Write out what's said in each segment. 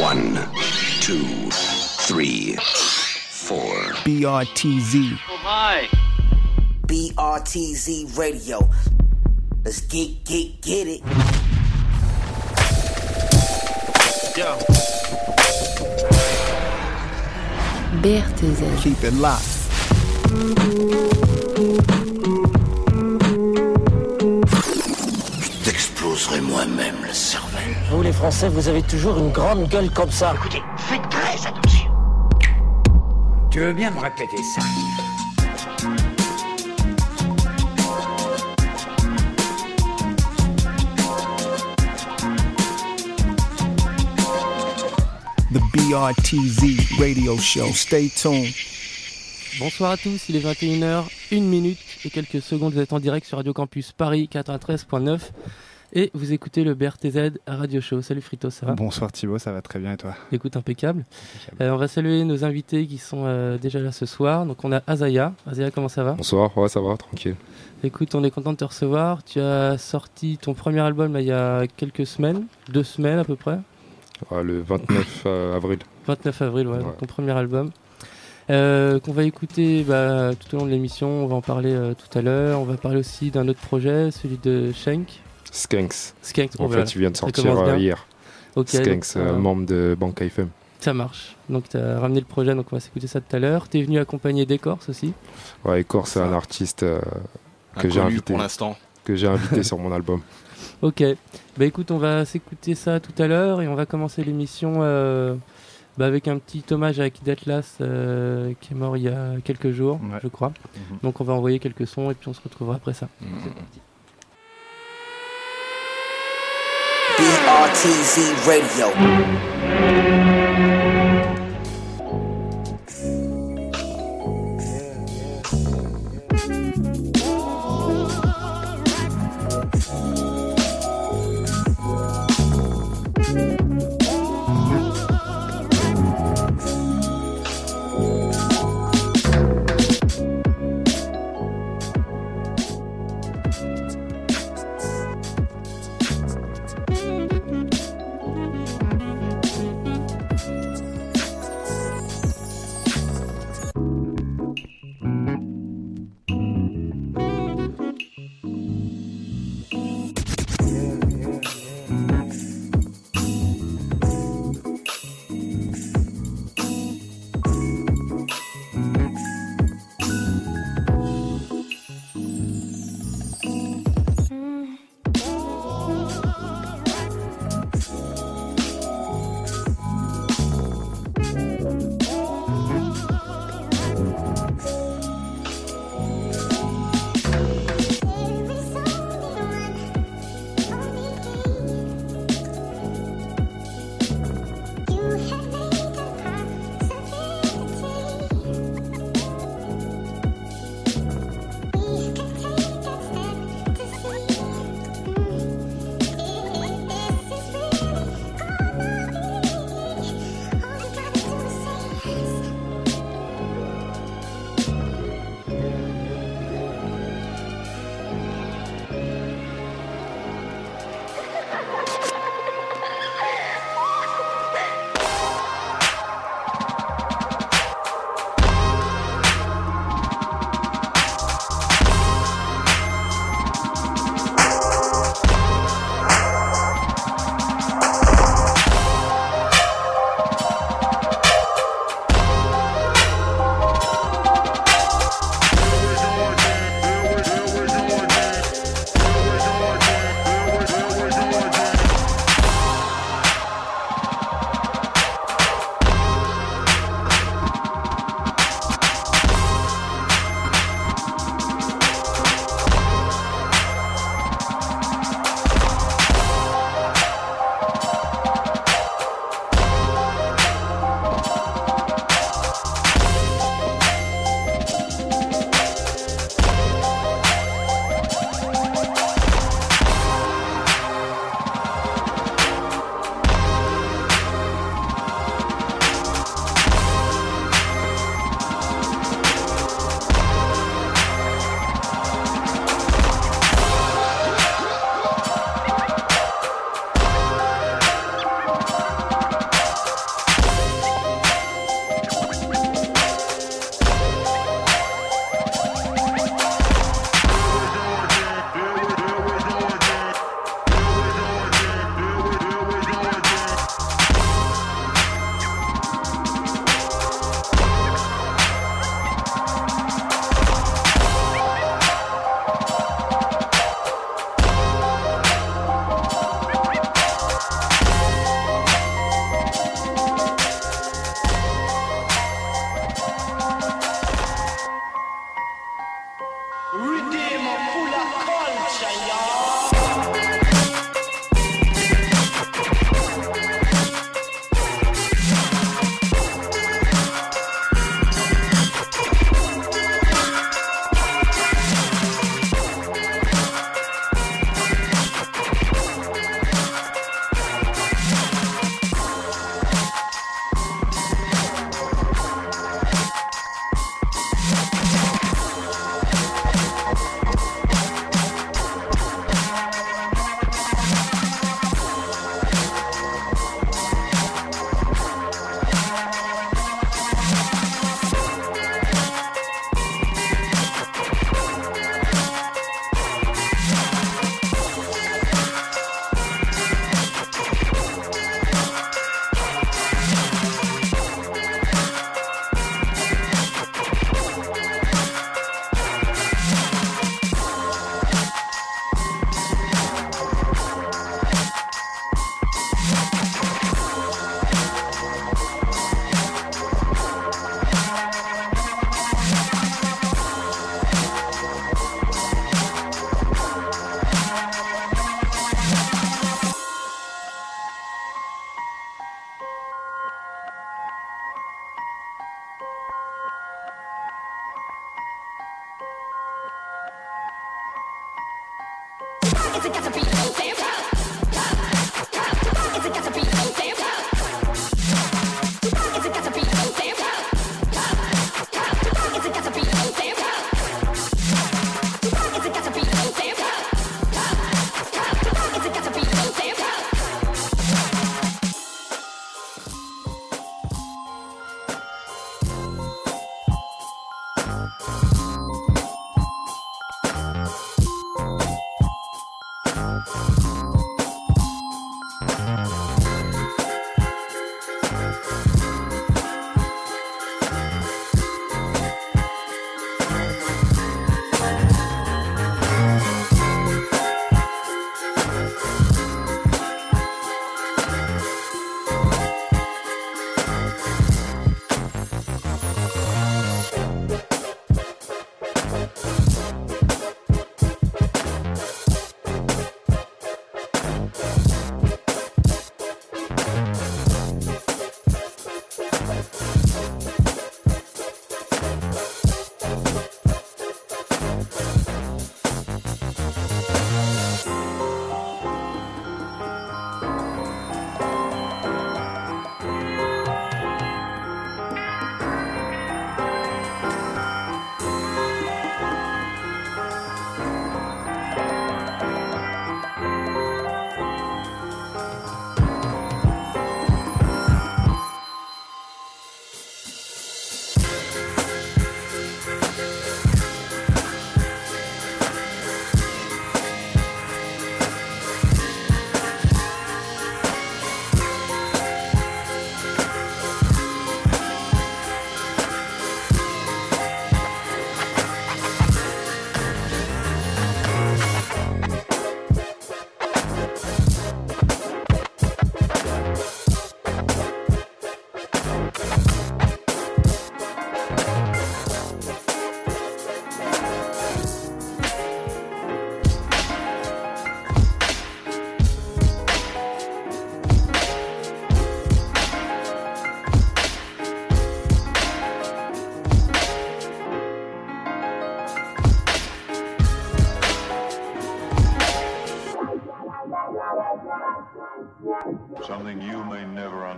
One, two, three, four. BRTZ. Oh my! BRTZ Radio. Let's get, get, get it. Yo. BRTZ. Keep it locked. T'exploserai moi-même le cervelle. Vous les Français, vous avez toujours une grande gueule comme ça. Écoutez, faites très attention. Tu veux bien me répéter ça? The BRTZ radio show. Stay tuned. Bonsoir à tous, il est 21h, 1 minute et quelques secondes, vous êtes en direct sur Radio Campus Paris 93.9 et vous écoutez le BRTZ Radio Show. Salut Frito, ça va Bonsoir Thibaut, ça va très bien et toi Écoute, impeccable. Euh, on va saluer nos invités qui sont euh, déjà là ce soir. Donc on a Azaya. Azaya, comment ça va Bonsoir, ouais, ça va, tranquille. Écoute, on est content de te recevoir. Tu as sorti ton premier album là, il y a quelques semaines, deux semaines à peu près. Ouais, le 29 euh, avril. 29 avril, ouais, ton premier album. Euh, qu'on va écouter bah, tout au long de l'émission, on va en parler euh, tout à l'heure. On va parler aussi d'un autre projet, celui de Shank. Skanks. Skank, En oh, voilà. fait, il vient de sortir euh, hier. Ok, Skanks, donc, euh, euh, membre de Banca FM. ça marche. Donc tu as ramené le projet, donc on va s'écouter ça tout à l'heure. Tu es venu accompagner Décorce aussi. Ouais, Ecor, c'est un artiste euh, que j'ai invité, pour l'instant. que j'ai invité sur mon album. Ok. Bah écoute, on va s'écouter ça tout à l'heure et on va commencer l'émission euh, bah, avec un petit hommage à Kid Atlas euh, qui est mort il y a quelques jours, Ouais. je crois. Mhm. Donc on va envoyer quelques sons et puis on se retrouvera après ça. BRTZ Radio.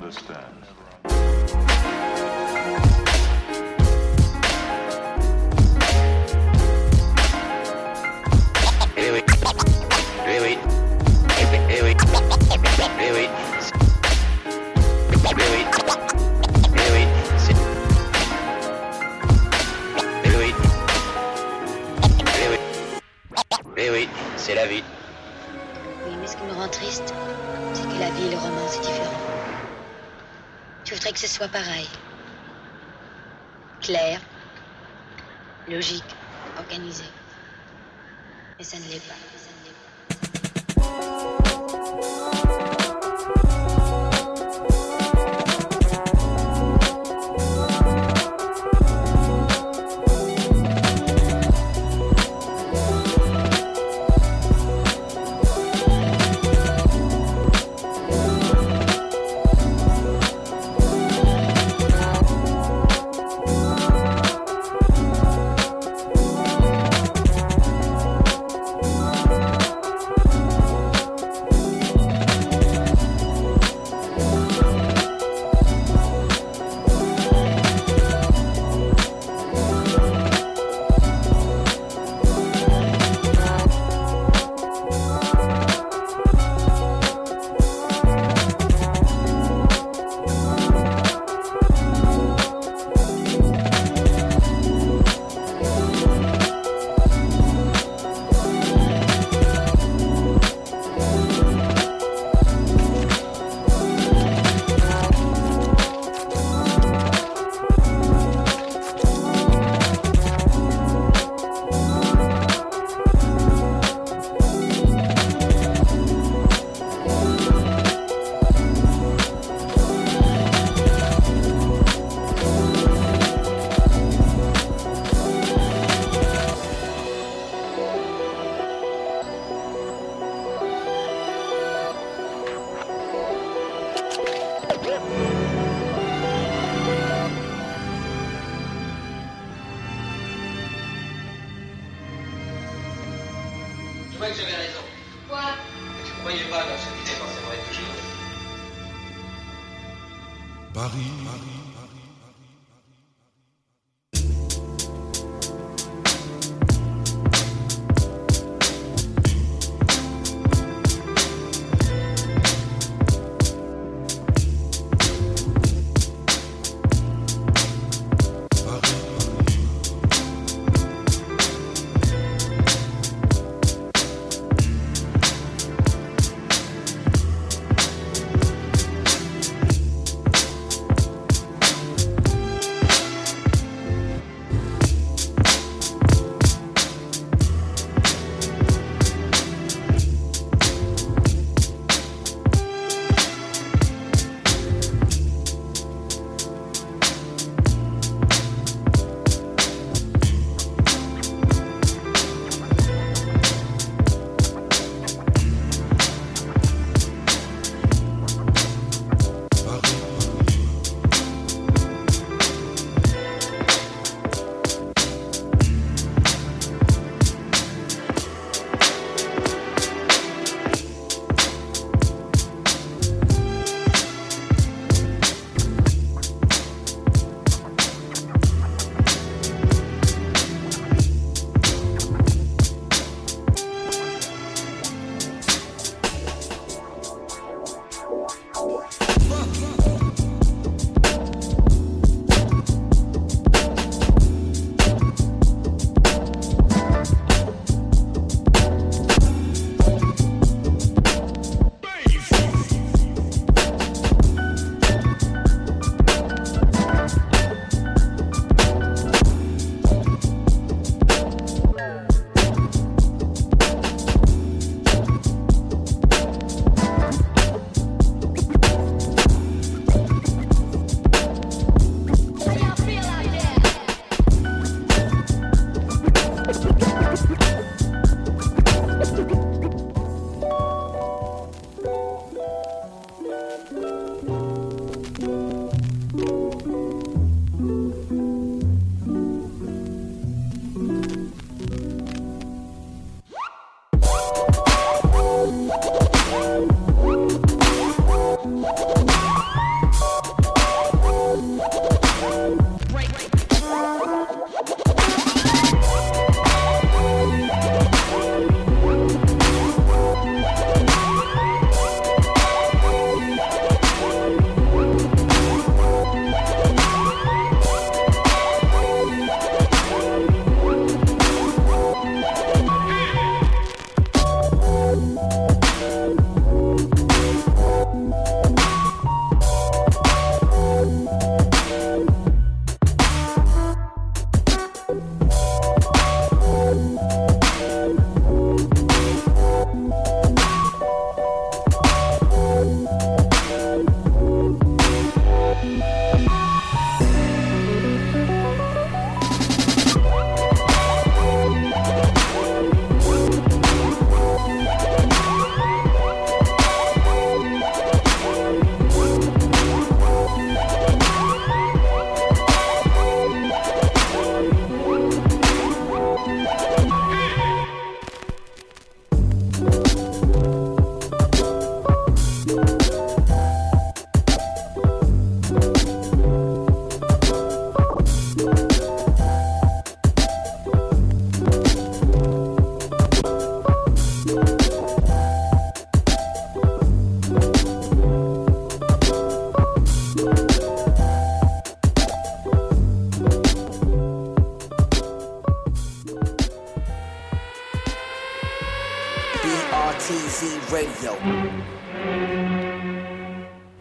Understand.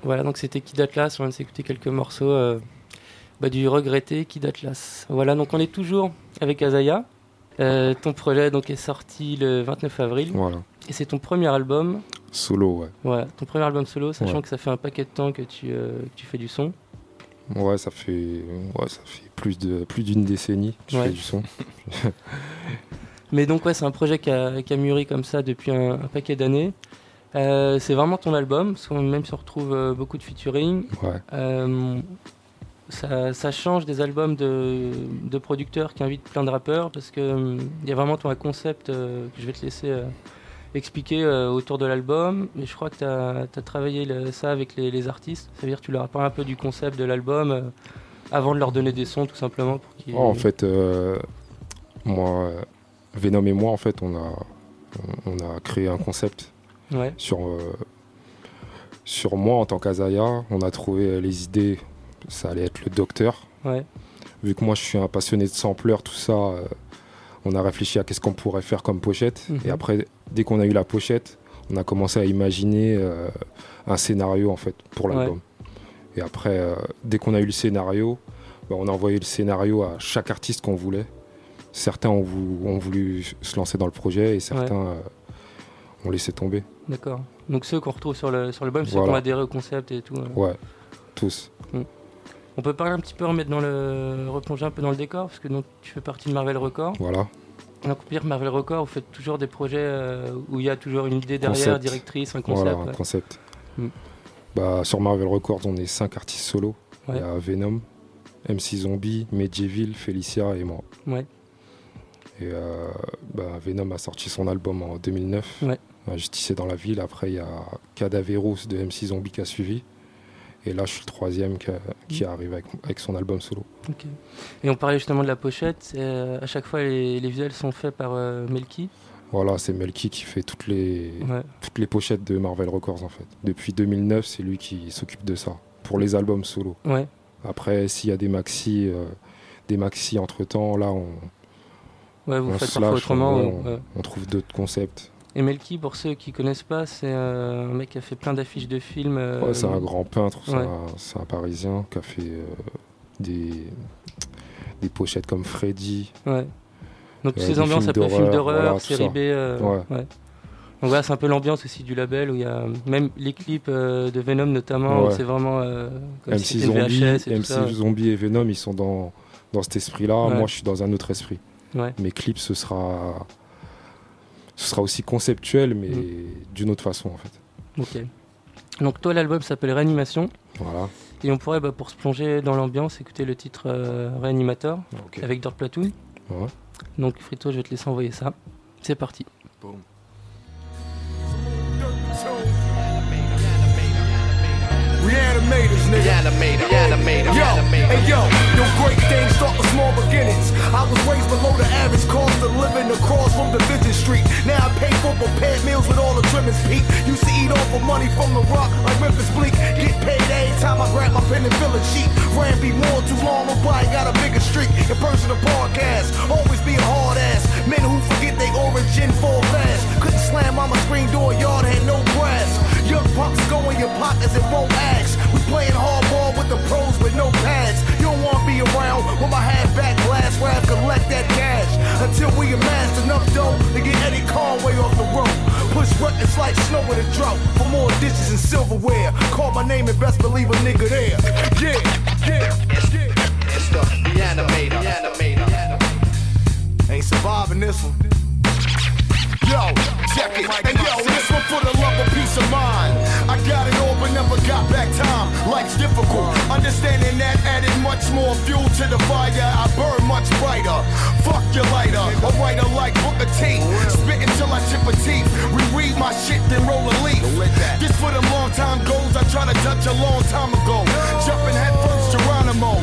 Voilà, donc c'était Kid Atlas. On vient de s'écouter quelques morceaux euh, bah, du regretté Kid Atlas. Voilà, donc on est toujours avec Azaya. Euh, ton projet donc est sorti le 29 avril. Voilà. Et c'est ton premier album. Solo, ouais. Ouais, ton premier album solo, sachant Ouais. que ça fait un paquet de temps que tu, euh, que tu fais du son. Ouais, ça fait, ouais, ça fait plus de plus d'une décennie que je Ouais. fais du son. Mais donc ouais, c'est un projet qui a, qui a mûri comme ça depuis un, un paquet d'années. Euh, c'est vraiment ton album, parce qu'on même se retrouve euh, beaucoup de featuring. Ouais. Euh, ça, ça change des albums de, de producteurs qui invitent plein de rappeurs, parce que hum, il y a vraiment ton concept que je vais te laisser expliquer euh, autour de l'album. Mais je crois que tu as, travaillé le- ça avec les, les artistes. Ça veut dire que tu leur as parlé un peu du concept de l'album euh, avant de leur donner des sons, tout simplement. Pour qu'ils- Oh, en fait, euh, moi, Venom et moi, en fait, on a, on, on a créé un concept Ouais. sur, euh, sur moi en tant qu'Azaya. On a trouvé euh, les idées, ça allait être le docteur. Ouais. Vu que moi, je suis un passionné de sampleur, tout ça, euh, on a réfléchi à qu'est-ce qu'on pourrait faire comme pochette. Mhm. Et après, dès qu'on a eu la pochette, on a commencé à imaginer euh, un scénario, en fait, pour Ouais. l'album. Et après, dès qu'on a eu le scénario, bah, on a envoyé le scénario à chaque artiste qu'on voulait. Certains ont, vou- ont voulu se lancer dans le projet et certains euh, ont laissé tomber. D'accord. Donc ceux qu'on retrouve sur le sur l'album, ceux qui Voilà. ont adhéré au concept et tout. euh. Ouais, tous. On peut parler un petit peu, remettre dans le, replonger un peu dans le décor, parce que donc, tu fais partie de Marvel Records. Voilà. Donc, pour dire Marvel Records, vous faites toujours des projets euh, où il y a toujours une idée derrière, Concept. directrice, un concept. Voilà, un ouais. concept. Mm. Bah, sur Marvel Records, on est cinq artistes solo. Ouais. Il y a Venom, MC Zombie, Medjeville, Felicia et moi. Ouais. Et euh, bah, Venom a sorti son album en 2009. Ouais. Justice est dans la ville. Après, il y a Cadaverous de MC Zombie qui a suivi. Et là, je suis le troisième qui, a- qui Mm. arrive avec, avec son album solo. Et on parlait justement de la pochette. euh, à chaque fois, les, les visuels sont faits par euh, Melky. Voilà, c'est Melky qui fait toutes les, Ouais. toutes les pochettes de Marvel Records en fait. Depuis 2009, c'est lui qui s'occupe de ça pour les albums solo. Ouais. Après, s'il y a des maxi, euh, des maxi entre temps, là on, Ouais, vous on faites parfois autrement. ou- on, ouais. on trouve d'autres concepts. Et Melky, pour ceux qui connaissent pas, c'est euh, un mec qui a fait plein d'affiches de films. euh, Ouais, c'est un grand peintre, c'est ouais. un- c'est un, Parisien qui a fait euh, des, des pochettes comme Freddy. Ouais. Donc ces ambiances un peu films d'horreur, série. B. Ouais. Donc voilà, c'est un peu l'ambiance aussi du label où il y a même les clips de Venom notamment, c'est vraiment comme si MC une Zombie, VHS et tout MC ça. Zombie et Venom, ils sont dans, dans cet esprit-là. Moi, je suis dans un autre esprit. Ouais. Mes clips, ce sera, ce sera aussi conceptuel, mais Mm. d'une autre façon, en fait. Ok. Donc toi, l'album s'appelle Réanimation. Voilà. Et on pourrait, bah, pour se plonger dans l'ambiance, écouter le titre euh, Réanimator Ok. avec Dirt Platoon. Ouais. Donc Frito, je vais te laisser envoyer ça. C'est parti. Reanimators, nigga. Reanimator, reanimator, Yo, reanimator. hey yo, yo, great things start with small beginnings. I was raised below the average cost of living across from Division Street. Now I pay for prepared meals with all the trimmings peak. Used to eat off of money from the rock like Memphis Bleek. Get paid every time I grab my pen and fill a sheet. Ran be more too long, nobody got a bigger streak. In person of podcast, always be a hard ass. Men who forget they origin fall fast. Couldn't slam on my screen door, yard had no grass. Young punks go in your pockets and won't ask. We playing hardball with the pros with no pads. You don't wanna be around with my half back glass where I collect that cash. Until we amassed enough dough to get Eddie Conway off the road. Push records like snow in a drought for more dishes and silverware. Call my name and best believe a nigga there. Yeah, yeah, yeah. It's the reanimator, reanimator. Ain't surviving this one. Yo, check it. And yo, this one for the love of peace of mind. I got it all but never got back time. Life's difficult. Understanding that added much more fuel to the fire. I burn much brighter. Fuck your lighter. A writer like Booker T. Spit until I chip a teeth. Reread my shit, then roll a leaf. This for them long time goals I try to touch a long time ago. Jumping head first, Geronimo.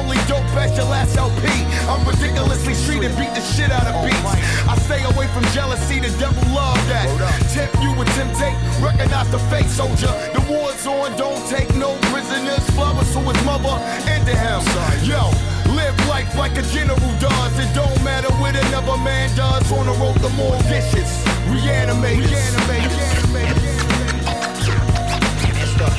Only dope as your last LP. I'm ridiculously street and beat the shit out of beats. I stay away from jealousy, the devil love that. Tempt you with temptate, recognize the fake soldier. The war's on, don't take no prisoners. Flowers to his mother and to him. Yo, live life like a general does. It don't matter what another man does. On the road, the more vicious. Reanimate, reanimate, reanimate. It's the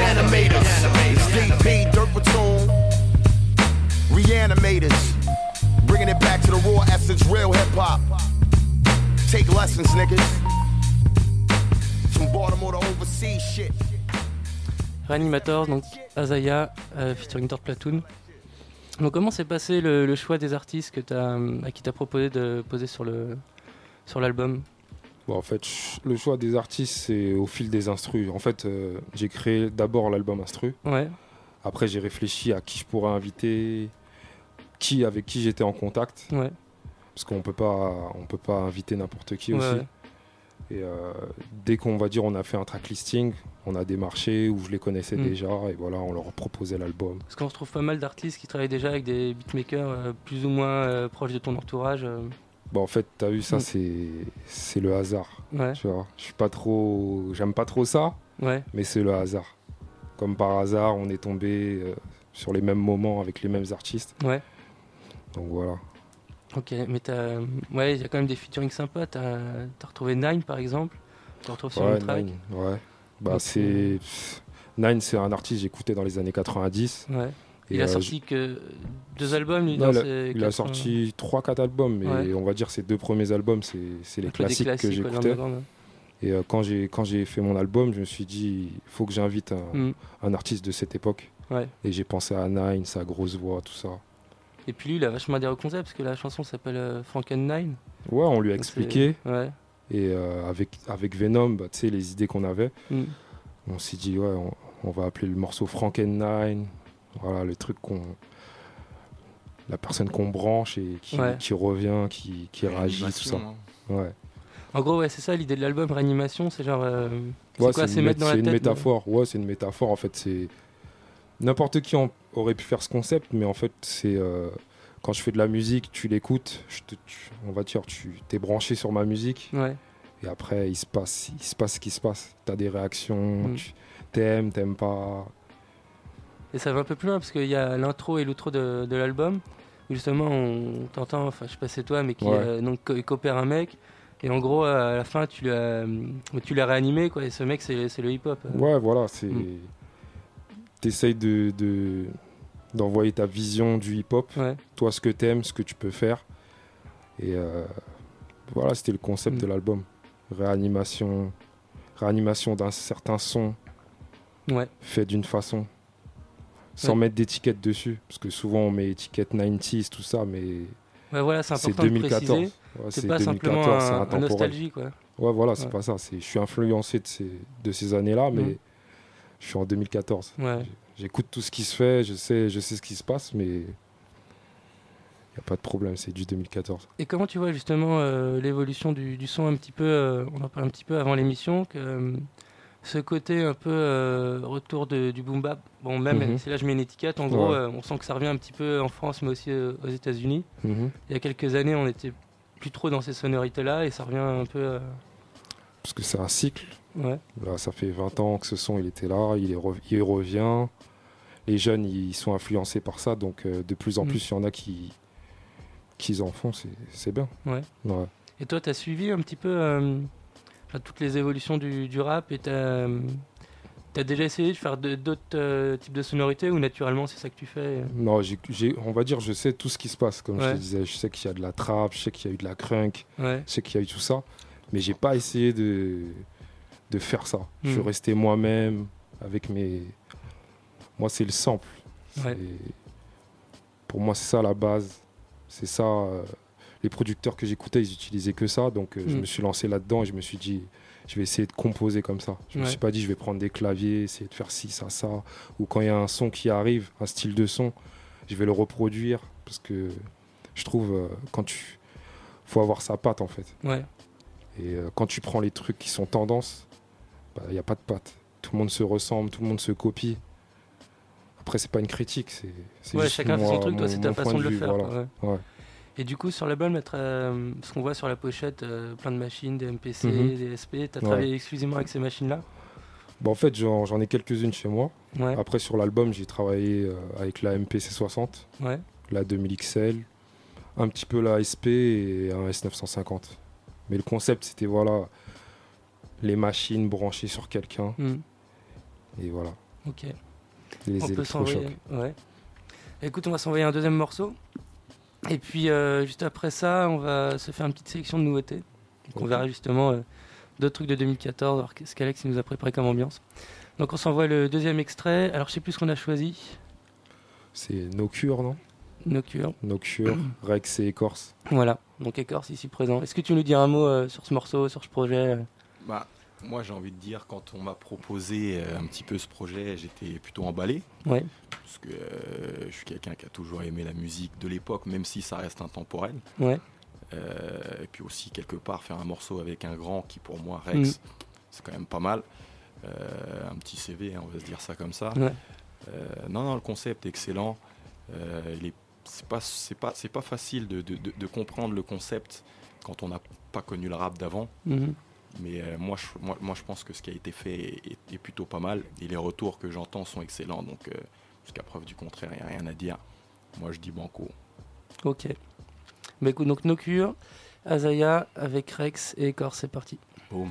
Reanimators. DP, Dirt Platoon. Reanimators. Bringing it back to the raw essence, real hip hop. Take lessons, niggas. From Baltimore to overseas shit. Reanimator, donc Azaya, euh, featuring Dirt Platoon. Donc comment s'est passé le, le choix des artistes que as, à qui t'as proposé de poser sur l'album? Bon, en fait, le choix des artistes, c'est au fil des instrus. En fait, euh, j'ai créé d'abord l'album instru. Ouais. Après, j'ai réfléchi à qui je pourrais inviter, qui avec qui j'étais en contact. Ouais. Parce qu'on peut pas, on peut pas inviter n'importe qui Ouais, aussi. Et euh, dès qu'on va dire, on a fait un track listing, on a démarché où je les connaissais Mm. déjà, et voilà, on leur proposait l'album. Parce qu'on retrouve pas mal d'artistes qui travaillent déjà avec des beatmakers euh, plus ou moins euh, proches de ton entourage. Euh. Bah en fait, t'as vu ça, Mm. c'est le hasard. Ouais. Tu vois, je suis pas trop, j'aime pas trop ça, Ouais. mais c'est le hasard. Comme par hasard, on est tombé euh, sur les mêmes moments avec les mêmes artistes. Ouais. Donc voilà. Ok, mais t'as. Ouais, il y a quand même des featuring sympas. T'as as retrouvé Nine par exemple. Tu le retrouves sur Ouais, une track. Nine, ouais. Bah c'est Nine, c'est un artiste que j'écoutais dans les années 90. Ouais. Et, Il a euh, sorti que deux albums, lui, Non, dans il a, ses il a 80. sorti 3-4 albums, mais Ouais. on va dire ses deux premiers albums, c'est les des classiques, que classiques, ouais, j'écoutais. Et euh, quand j'ai quand j'ai fait mon album, je me suis dit, il faut que j'invite un, Mm. un artiste de cette époque. Ouais. Et j'ai pensé à Nine, sa grosse voix, tout ça. Et puis lui, il a vachement adhéré au concept parce que la chanson s'appelle euh, Franken Nine. Ouais, on lui a expliqué. Ouais. Et euh, avec, avec Venom, bah, tu sais, les idées qu'on avait, Mm. on s'est dit, ouais, on, on va appeler le morceau Frankenstein. Voilà, le truc qu'on. La personne qu'on branche et qui, Ouais. qui revient, qui, qui réagit, tout ça. Réanimation, Ouais. En gros, ouais, c'est ça l'idée de l'album Réanimation. C'est genre. euh, c'est Ouais, quoi c'est mettre dans la c'est une tête. métaphore. Ouais, c'est une métaphore. En fait, c'est n'importe qui en- aurait pu faire ce concept, mais en fait, c'est euh, quand je fais de la musique, tu l'écoutes. on va dire, tu t'es branché sur ma musique. Ouais. Et après, il se passe, il se passe ce qui se passe. T'as des réactions. Mm. tu t'aimes, t'aimes pas. Et ça va un peu plus loin parce qu'il y a l'intro et l'outro de, de l'album où justement on t'entend, enfin je sais pas si c'est toi, mais qui Ouais. euh, donc co- coopère un mec. Et en gros, à la fin, tu l'as, tu l'as réanimé, quoi. Et ce mec, c'est, le hip-hop. euh. Ouais, voilà, c'est. Mm. T'essayes de, de- d'envoyer ta vision du hip-hop, Ouais. toi ce que t'aimes, ce que tu peux faire. Et euh, voilà, c'était le concept Mm. de l'album. Réanimation, réanimation d'un certain son Ouais. fait d'une façon, sans Ouais. mettre d'étiquette dessus. Parce que souvent on met étiquette 90s, tout ça, mais Ouais, voilà, c'est c'est important de 2014. préciser. Ouais, c'est pas 2014, simplement un, nostalgie, quoi. Ouais, voilà, c'est pas ça. Je suis influencé de ces, de ces années-là, mais Mm. je suis en 2014. Ouais. J'écoute tout ce qui se fait, je sais, je sais ce qui se passe, mais il n'y a pas de problème, c'est du 2014. Et comment tu vois justement euh, l'évolution du, du son un petit peu, euh, on en parlait un petit peu avant l'émission, que euh, ce côté un peu euh, retour de- du boom bap, bon même Mhm. si là je mets une étiquette, en gros euh, on sent que ça revient un petit peu en France mais aussi euh, aux États-Unis. Mhm. Il y a quelques années on était plus trop dans ces sonorités là et ça revient un peu... euh, Parce que c'est un cycle. Ouais. Là, ça fait 20 ans que ce son il était là, il, est re- il revient. Les jeunes ils sont influencés par ça, donc de plus en Mm. plus il y en a qui, qui en font, c'est, c'est bien. Ouais. Ouais. Et toi, tu as suivi un petit peu enfin, toutes les évolutions du, du rap et tu as, déjà essayé de faire d'autres euh, types de sonorités ou naturellement c'est ça que tu fais? Euh Non, j'ai, j'ai- on va dire, je sais tout ce qui se passe, comme je te disais. Je sais qu'il y a de la trap, je sais qu'il y a eu de la crunk, Ouais. je sais qu'il y a eu tout ça. Mais j'ai pas essayé de, de faire ça. Je suis Mm. resté moi-même avec mes. Moi, c'est le sample. Ouais. Pour moi, c'est ça la base. C'est ça. euh, Les producteurs que j'écoutais, ils utilisaient que ça. Donc, euh, je Mm. me suis lancé là-dedans et je me suis dit, je vais essayer de composer comme ça. Je me Ouais. suis pas dit, je vais prendre des claviers, essayer de faire ci, ça, ça. Ou quand il y a un son qui arrive, un style de son, je vais le reproduire. Parce que je trouve, euh, quand tu. faut avoir sa patte en fait. Ouais. Et euh, quand tu prends les trucs qui sont tendances, il n'y a pas de patte. Tout le monde se ressemble, tout le monde se copie. Après, c'est pas une critique, c'est Ouais, chacun fait son truc, toi c'est ta façon de le vue, faire. voilà. ouais. Et du coup, sur l'album, euh, ce qu'on voit sur la pochette, euh, plein de machines, des MPC, Mhm. des SP, tu as Ouais. travaillé exclusivement avec ces machines-là Bon, en fait, j'en ai quelques-unes chez moi. Ouais. Après, sur l'album, j'ai travaillé euh, avec la MPC60, Ouais. la 2000 XL, un petit peu la SP et un S950. Mais le concept, c'était voilà, les machines branchées sur quelqu'un. Mm. Et voilà. Ok. Les on peut s'envoyer. Ouais. Écoute, on va s'envoyer un deuxième morceau. Et puis, euh, juste après ça, on va se faire une petite sélection de nouveautés. Donc, on verra justement euh, d'autres trucs de 2014, voir ce qu'Alex nous a préparé comme ambiance. Donc, on s'envoie le deuxième extrait. Alors, je sais plus ce qu'on a choisi. C'est No Cure, non? Nocture. Nocture, Rex et Écorce. Voilà, donc Écorce ici présent. Est-ce que tu nous dis un mot euh, sur ce morceau, sur ce projet euh? Bah, moi j'ai envie de dire, quand on m'a proposé euh, un petit peu ce projet, j'étais plutôt emballé. Ouais. Parce que euh, je suis quelqu'un qui a toujours aimé la musique de l'époque, même si ça reste intemporel. Ouais. Euh, et puis aussi, quelque part, faire un morceau avec un grand qui, pour moi, Rex, Mm. c'est quand même pas mal. Euh, un petit CV, hein, on va se dire ça comme ça. Ouais. Non, non, le concept est excellent. Il est, c'est pas, c'est pas, c'est pas facile de, de- de- de comprendre le concept quand on n'a pas connu le rap d'avant. Mhm. Mais euh, moi, je, moi, moi, je pense que ce qui a été fait est, est plutôt pas mal. Et les retours que j'entends sont excellents. Donc, euh, jusqu'à preuve du contraire, il n'y a rien à dire. Moi, je dis banco. Ok. Bah écoute, donc Nocure, Azaya avec Rex et Écorce, c'est parti. Boum.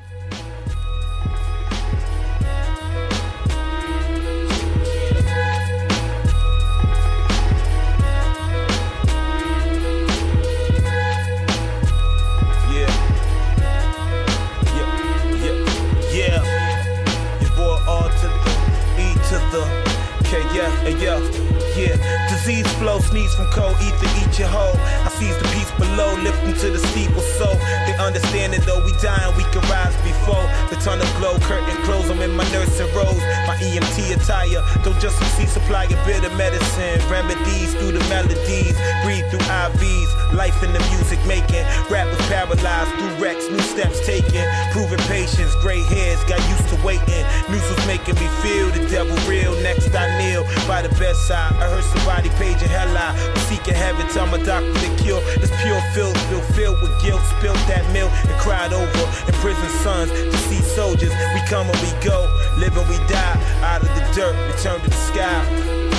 Disease flow, sneeze from cold ether, eat your hoe. Seize the peace below, lift them to the steeple so they understand it though we dying, we can rise before the tunnel glow, curtain close. I'm in my nursing robes, my EMT attire. Don't just see supply of bitter medicine, remedies through the melodies, breathe through IVs, life in the music making. Rappers paralyzed through wrecks, new steps taken, proving patience. Gray hairs got used to waiting. News was making me feel the devil real. Next I kneel by the bedside. I heard somebody paging hell I seeking heaven. Tell my doctor to cure this pure filth, filled with guilt. Spilled that milk and cried over. In prison sons see soldiers. We come and we go, live and we die. Out of the dirt, return to the sky.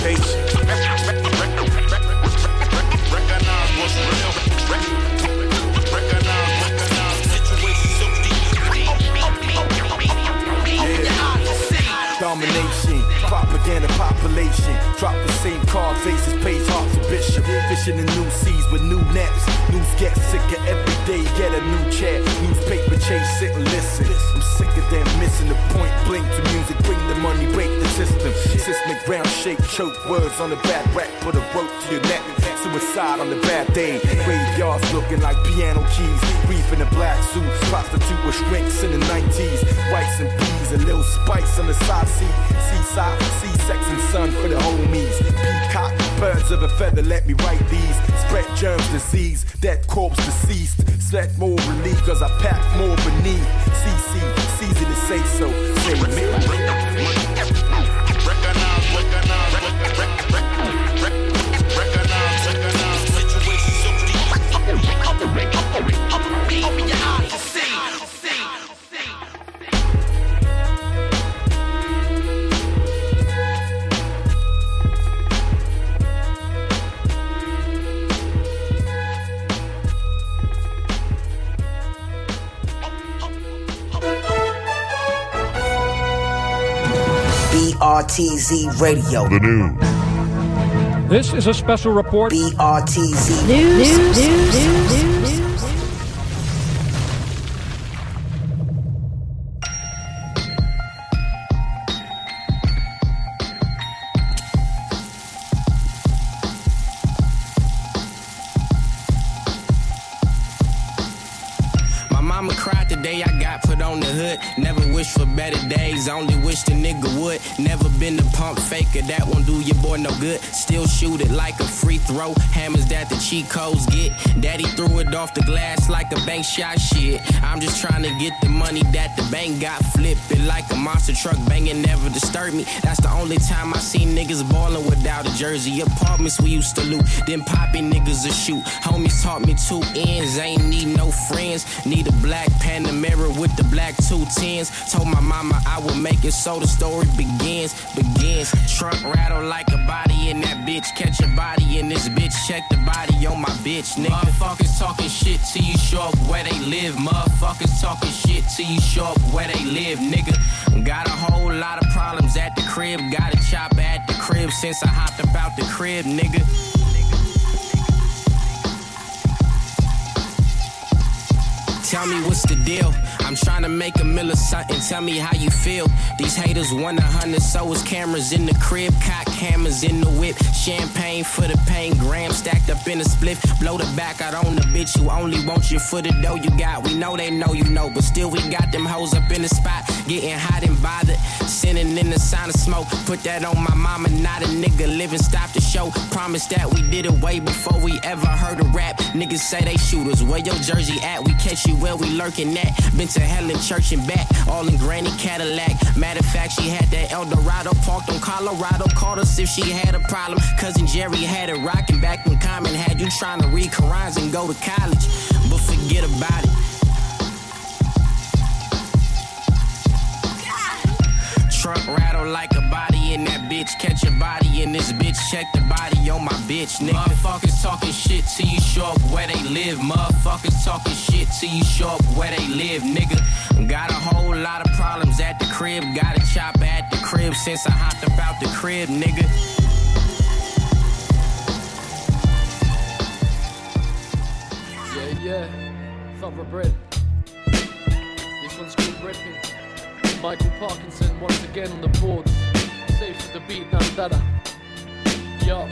Patience. Recognize what's real. Domination, propaganda population. Drop the same card faces, pays hearts and bishop. Fishing in new seas with new nets. News get sicker every day, get a new chair. Newspaper chase, sit and listen. Sick of them missing the point. Blink to music, bring the money, break the system. Seismic ground shake, choke words on the bad rap, put a rope to your neck. Suicide on the bad day. Graveyards looking like piano keys. Brief in a black suit, prostitute with shrinks in the 90s. Rice and peas, a little spice on the side seat. Seaside, C-sex and sun for the homies. Peacock, birds of a feather, let me write these. Spread germs, disease, dead corpse deceased. Sweat more relief, cause I pack more beneath. CC, easy to say so. Say BRTZ Radio. The news. This is a special report. BRTZ News, news, news, My faker, that no good. Still shoot it like a free throw. Hammers that the cheat codes get. Daddy threw it off the glass like a bank shot shit. I'm just trying to get the money that the bank got. Flip it like a monster truck banging, never disturb me. That's the only time I seen niggas ballin' without a jersey. Apartments we used to loot, then popping niggas a shoot. Homies taught me two ends, ain't need no friends. Need a black Panamera with the black two tens. Told my mama I would make it so the story begins, begins. Truck rattle like a body in that bitch. Catch a body in this bitch. Check the body on my bitch, nigga. Motherfuckers talking shit till you show up where they live. Motherfuckers talking shit till you show up where they live, nigga. Got a whole lot of problems at the crib. Got a chopper at the crib since I hopped about the crib, nigga. Tell me what's the deal. I'm trying to make a mill of something. Tell me how you feel. These haters want a hundred, so is cameras in the crib, cock hammers in the whip, champagne for the pain, grams stacked up in a split. Blow the back out on the bitch who only wants you for the dough you got. We know they know you know, but still we got them hoes up in the spot, getting hot and bothered. Sending in the sign of smoke, put that on my mama, not a nigga living, stop the show. Promise that we did it way before we ever heard a rap. Niggas say they shooters, where your jersey at? We catch you where we lurking at. Been to hell in church and back, all in granny Cadillac. Matter of fact, she had that Eldorado parked on Colorado. Called us if she had a problem. Cousin Jerry had it rocking back when Common had you trying to read Qurans and go to college. But forget about it. Trunk rattle like a body in that bitch. Catch a body in this bitch. Check the body on my bitch, nigga. Motherfuckers talking shit till you show up where they live. Motherfuckers talking shit till you show up where they live, nigga. Got a whole lot of problems at the crib. Got a chop at the crib since I hopped up out the crib, nigga. Yeah, yeah. Thoroughbred. This one's called Reppin'. Michael Parkinson once again on the boards. Safe for the beat, now dada. Yo.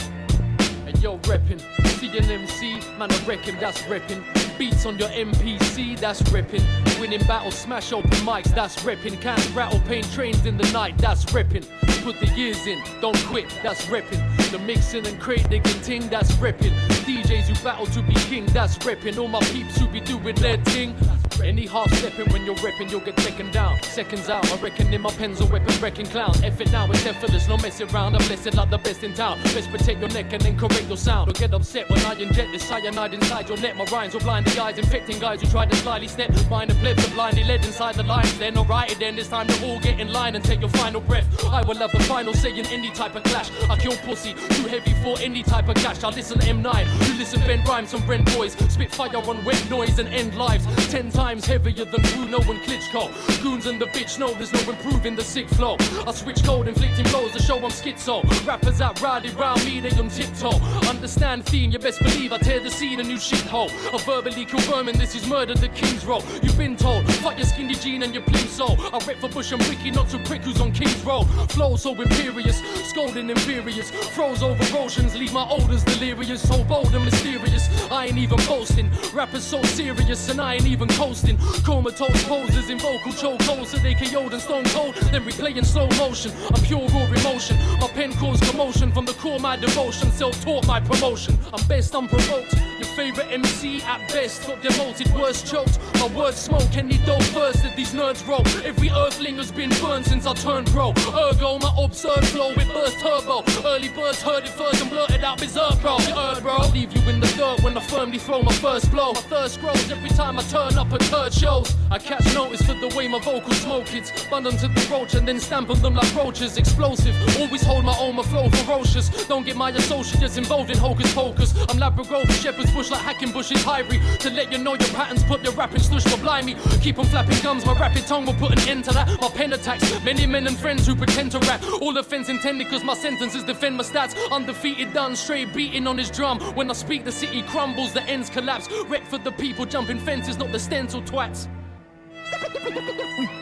And yo, reppin'. See an MC, man, I reckon that's reppin'. Beats on your MPC, that's reppin'. Winning battles, smash open mics, that's reppin'. Can't rattle, pain trains in the night, that's reppin'. Put the years in, don't quit, that's reppin'. The mixing and crate digging ting, that's reppin'. DJs who battle to be king, that's reppin'. All my peeps who be doing their ting. Any half stepping when you're repping, you'll get taken down. Seconds out, I reckon in my pen's a weapon, wrecking clowns. F it now, it's effortless, no messing around. I'm blessed like the best in town. Best protect your neck and then correct your sound. Don't get upset when I inject this cyanide inside your net. My rhymes will blind the eyes, infecting guys who try to slyly step. Mind and plebs are blindly led inside the lines. Then alright, then it's time to all get in line and take your final breath. I will have the final say in any type of clash. I kill pussy, too heavy for any type of cash. I listen to M9, you listen Ben Rhymes from Brent Boys. Spit fire on wet noise and end lives. Ten times heavier than Bruno and Klitschko. Goons and the bitch know there's no improving the sick flow. I switch code, inflicting blows to show I'm schizo. Rappers out riding round me, they on tiptoe. Understand theme, you best believe I tear the scene a new shithole. I verbally kill vermin, this is murder, the king's roll. You've been told, fuck your skinny jean and your plimsoll. I rep for Bush and Ricky, not to prick who's on King's Road. Flow so imperious, scolding imperious. Froze over oceans, leave my odors delirious. So bold and mysterious, I ain't even boasting. Rappers so serious, and I ain't even coasting. Comatose poses in vocal chokeholds, so they KO'd and stone cold. Then replay in slow motion. I'm pure raw emotion. My pen caused commotion from the core, my devotion. Self taught my promotion. I'm best unprovoked. Your favorite MC at best got demoted, worst choked. My words smoke, any dope first that these nerds roll. Every earthling has been burned since I turned pro. Ergo, my absurd flow with burst turbo. Early birds heard it first and blurted out berserk, bro. You heard, bro. I leave you in the dirt when I firmly throw my first blow. My thirst grows every time I turn up at third shows. I catch notice for the way my vocals smoke it. Bund onto the roach and then stamp on them like roaches. Explosive, always hold my own, my flow ferocious. Don't get my associates involved in hocus pocus. I'm Labrador, Shepherd's Bush like hacking bushes, Hyrie. To let you know your patterns, put your rapping slush for blimey. Keep on flapping gums, my rapid tongue will put an end to that. My pen attacks, many men and friends who pretend to rap. All offense intended, cause my sentences defend my stats. Undefeated, done straight, beating on his drum. When I speak, the city crumbles, the ends collapse. Wreck for the people, jumping fences, not the stencil twats.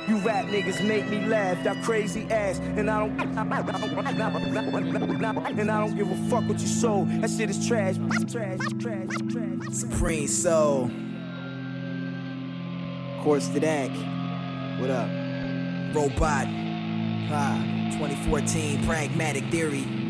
You rap niggas make me laugh, that crazy ass, and I don't, and I don't give a fuck what you sold. That shit is trash, trash, trash, trash. Supreme Soul. Course to that. What up? Robot. Ha. 2014 Pragmatic Theory.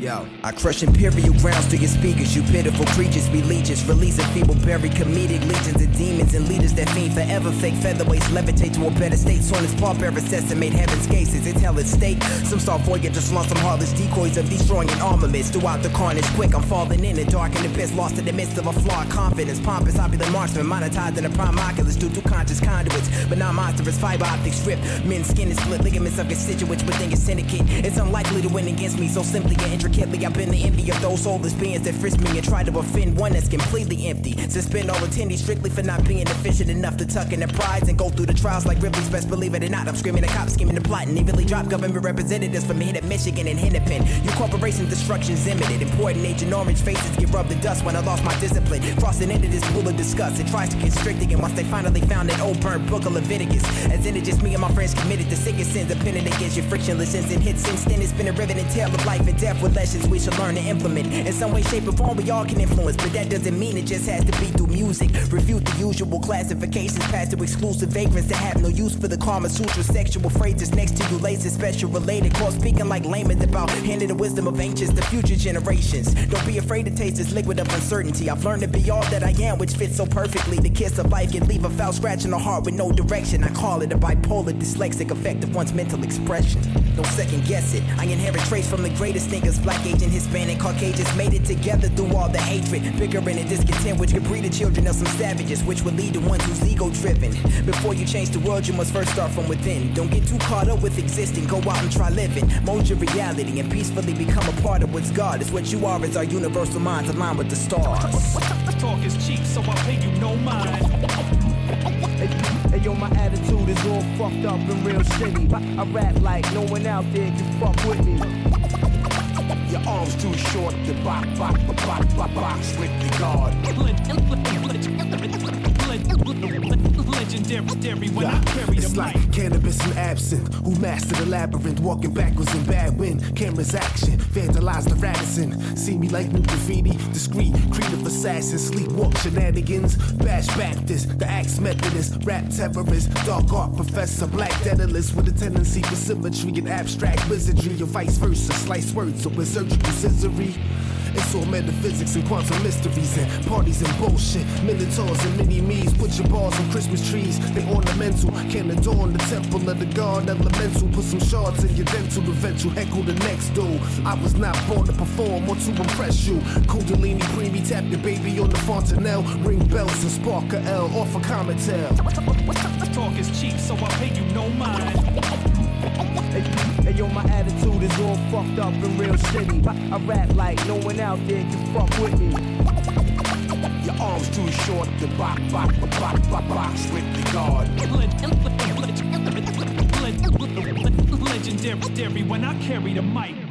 Yo, I crush imperial grounds through your speakers. You pitiful creatures, be leeches, releasing feeble, buried comedic legions of demons and leaders that fiend forever. Fake featherweights levitate to a better state. Soon as barbarians estimate heaven's cases, it's hell at stake. Some star Voyagers launch some heartless decoys of destroying armaments. Throughout the carnage, quick, I'm falling in the dark and abyss, lost in the midst of a flawed confidence. Pompous, popular marksman, monetized in a prime oculus due to conscious conduits. But not monstrous fiber optics strip. Men's skin is split, ligaments of constituents within your syndicate. It's unlikely to win against me, so simply get intricately. I've been the envy of those soulless beings that frisk me and try to offend one that's completely empty. Suspend all attendees strictly for not being efficient enough to tuck in their prides and go through the trials like Ripley's best believe it or not. I'm screaming at cops, scheming the plot, and evenly drop government representatives from here to Michigan and Hennepin. Your corporation destruction's imminent. Important Agent Orange faces get rubbed in dust when I lost my discipline. Crossing into this pool of disgust, it tries to constrict again once they finally found that old burnt book of Leviticus. As in it just me and my friends committed the sickest sins, depending against your frictionless sins and hits. Since then, it's been a riveting tale of life and death with lessons we should learn to implement. In some way, shape, or form, we all can influence, but that doesn't mean it just has to be through music. Refute the usual classifications, pass to exclusive vagrants that have no use for the Karma Sutra. Sexual phrases next to you, lazy, special related. Call speaking like laymen about handing the wisdom of ancients to future generations. Don't be afraid to taste this liquid of uncertainty. I've learned to be all that I am, which fits so perfectly. The kiss of life can leave a foul scratch in the heart with no direction. I call it a bipolar, dyslexic effect of one's mental expression. Don't second guess it. I inherit traits from the greatest thinkers, black, Asian, Hispanic, Caucasians. Made it together through all the hatred, bickering and discontent, which could breed the children of some savages, which would lead to ones who's ego driven. Before you change the world, you must first start from within. Don't get too caught up with existing, go out and try living. Mold your reality and peacefully become a part of what's God. Is what you are as our universal minds aligned with the stars. Talk is cheap, so I pay you no mind. Hey, hey, yo, my attitude is all fucked up and real shitty. I, I rap like no one out there can fuck with me. Your arms too short to box, box, box, box, box, strictly God. Legendary when I carry It's like mic. cannabis and absinthe. Who mastered the labyrinth, walking backwards in bad wind. Cameras action, vandalize the Radisson. See me like new graffiti, discreet, creative assassin, sleepwalk shenanigans. Bash Baptist, the axe Methodist, rap terrorist, dark art professor, black daedalus with a tendency for symmetry and abstract wizardry, or vice versa. Slice words or with surgical scissory. It's all metaphysics and quantum mysteries and parties and bullshit. Minotaurs and mini me's. Put your balls on Christmas trees. They ornamental. Can adorn the temple of the god elemental. Put some shards in your dental. Eventual heckle the next dude. I was not born to perform or to impress you. Kundalini preemie tap your baby on the fontanelle. Ring bells and spark a L off a cometel. Talk is cheap, so I pay you no mind. Hey, yo, my attitude is all fucked up and real shitty. I, rap like no one out there can fuck with me. Your arms too short to box, box, box, box, box, strictly God. Legendary when I carry the mic.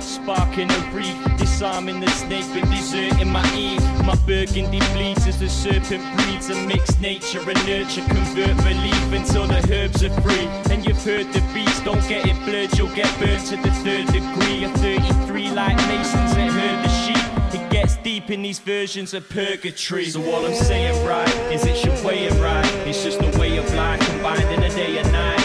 Sparking a reef, disarming the snake, but deserting my Eve. My burgundy bleeds as the serpent breeds and mix nature and nurture. Convert relief until the herbs are free. And you've heard the beast, don't get it blurred, you'll get burnt to the third degree. A 33 like Masons that herd the sheep. It gets deep in these versions of purgatory. So all I'm saying, right, is it's your way and right. It's just a way of life combined in a day and night.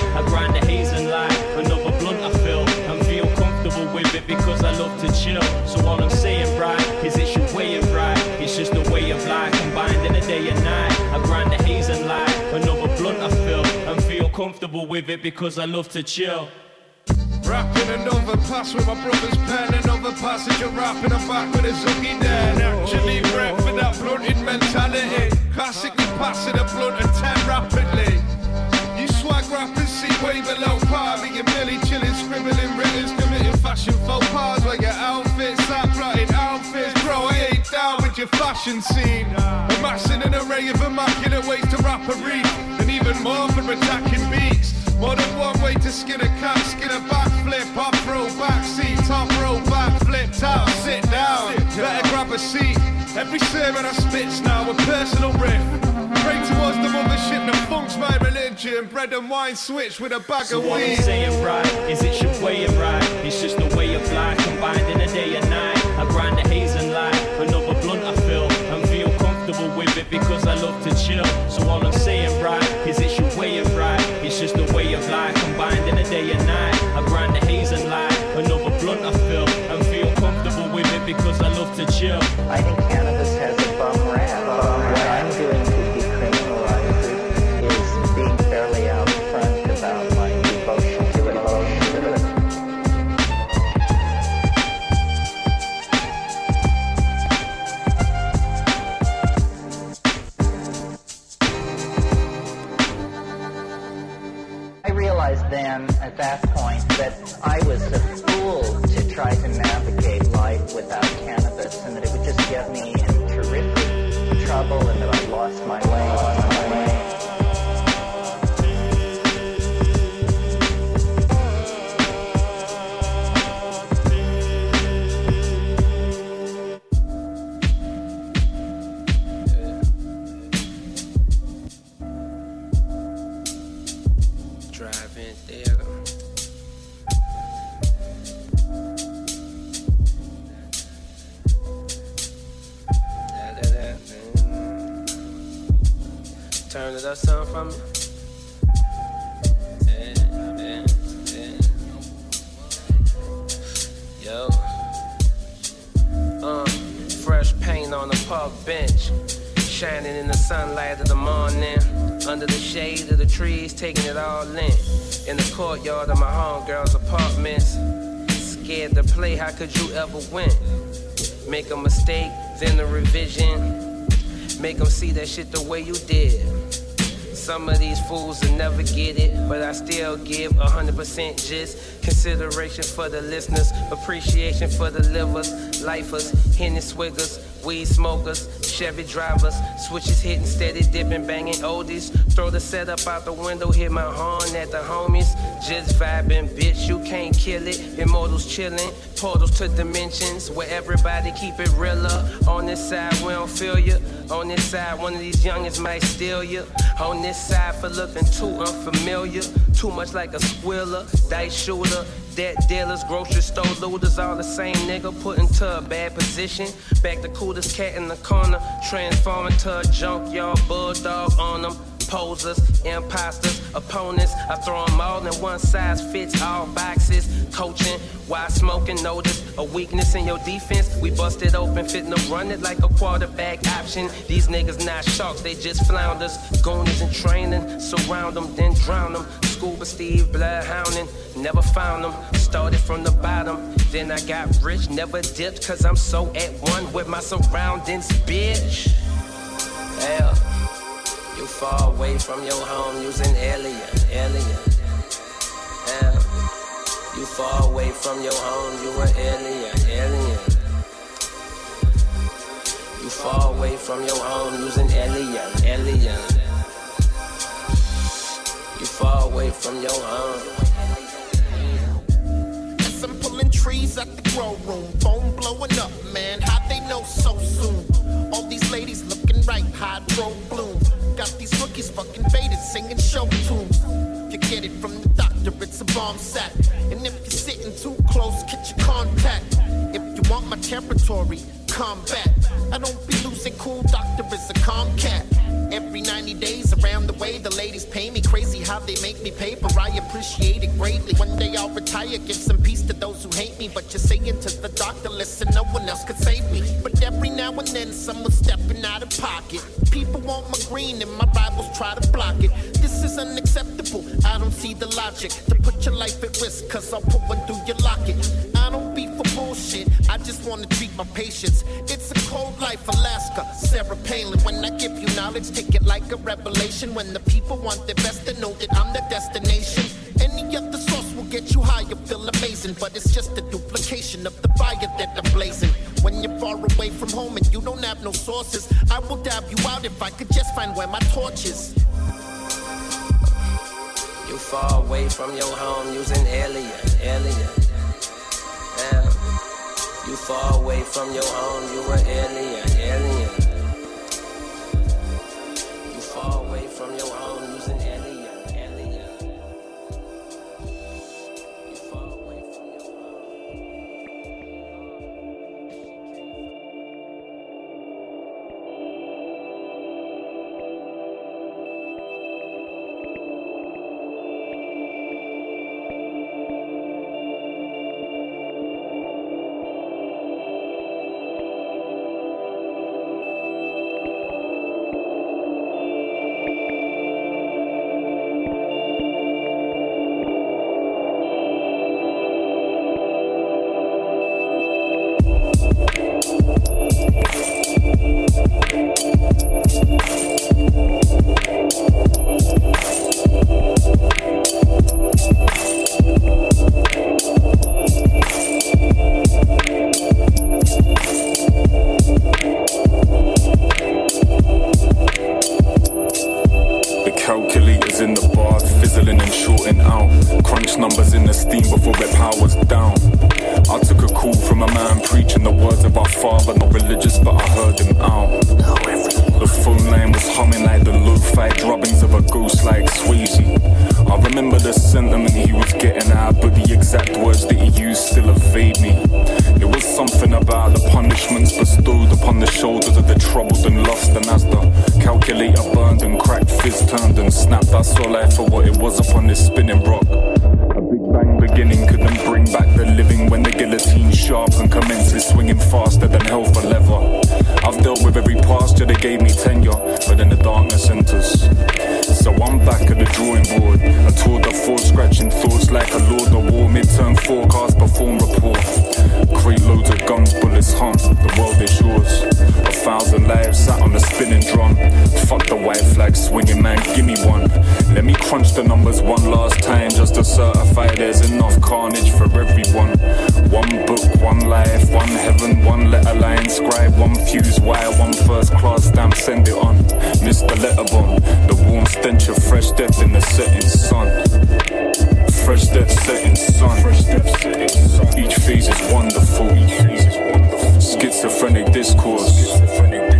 Comfortable with it because I love to chill. Rapping another pass with my brother's pen, another passage of rapping, I'm back with a zoogie there. Naturally bred for that blunted mentality. Classically passing a blunt and ten rapidly. You swag rappers see way below par, but you're merely chilling, scribbling, writtens, committing fashion faux pas where your outfits, that plotted outfits. Bro, I down with your fashion scene. Amassing an array of immaculate ways to rap a reef, and even more for attacking beats. More than one way to skin a cat, skin a backflip, up throw back seat, top row backflip, top, sit down, better grab a seat. Every sermon I spits now a personal riff. Pray towards the mothership, the funk's my religion. Bread and wine switch with a bag So of what I'm weed. saying right is it should weigh it right. It's just a way of life combined in a day and night. It up from. Yo. Uh, fresh paint on the park bench. Shining in the sunlight of the morning. Under the shade of the trees, taking it all in. In the courtyard of my homegirl's apartments. Scared to play, how could you ever win? Make a mistake, then the revision. Make them see that shit the way you did. Some of these fools will never get it, but I still give 100% just consideration for the listeners, appreciation for the livers, lifers, Henny swiggers, weed smokers, Chevy drivers, switches hitting steady, dipping, banging oldies. Throw the setup out the window, hit my horn at the homies. Just vibing, bitch, you can't kill it. Immortals chilling, portals to dimensions where everybody keep it realer. On this side, we don't feel you. On this side, one of these youngins might steal you. On this side, for looking too unfamiliar. Too much like a squiller, dice shooter. Debt dealers, grocery store looters, all the same nigga put into a bad position. Back the coolest cat in the corner, transform into a junkyard bulldog on them. Posers, imposters, opponents, I throw them all in one size fits all boxes. Coaching while smoking, notice a weakness in your defense. We busted open, fitting to run it like a quarterback option. These niggas not sharks, they just flounders. Goonies in training, surround them, then drown them. Scuba Steve, bloodhounding, never found them. Started from the bottom, then I got rich, never dipped, cause I'm so at one with my surroundings, bitch. Yeah. Far away from your home using alien, alien. Yeah. You far away from your home, you an alien, alien. You far away from your home using alien, alien. You far away from your home. Yes, I'm pulling trees at the grow room. Phone blowing up, man. How they know so soon? All these ladies looking right, hydro bloom. These fucking faded, singing show tunes. You get it from the doctor, it's a bomb sack. And if you're sitting too close, get your contact. If you want my territory, combat. I don't be losing cool, doctor is a calm cat. Every 90 days around the way. The ladies pay me crazy how they make me paper. I appreciate it greatly. One day I'll retire, give some peace to those who hate me. But you're saying to the doctor, listen, no one else could save me. But every now and then someone's stepping out of pocket. People want my green and my rivals try to block it. This is unacceptable. I don't see the logic to put your life at risk, cause I'll put one through your locket. I don't be for bullshit, I just wanna treat my patients. It's a cold life, Alaska. Sarah Palin, when I give you knowledge, take it like a revelation. When the people want their best to know that I'm the destination. Any other source will get you higher, feel amazing. But it's just a duplication of the fire that I'm blazing. When you're far away from home and you don't have no sources, I will dab you out if I could just find where my torch is. You far away from your home using alien, alien. Far away from your home, you an alien, alien. You far away from your perform report. Crate loads of guns, bullets hum. The world is yours. A thousand lives sat on a spinning drum. Fuck the white flag swinging, man. Give me one. Let me crunch the numbers one last time just to certify there's enough carnage for everyone. One book, one life, one heaven, one letter line, scribe, one fuse wire, one first class stamp, send it on. Mr. Letterbomb, the warm stench of fresh death in the setting sun. Fresh death setting sun. Each phase is wonderful. Schizophrenic discourse.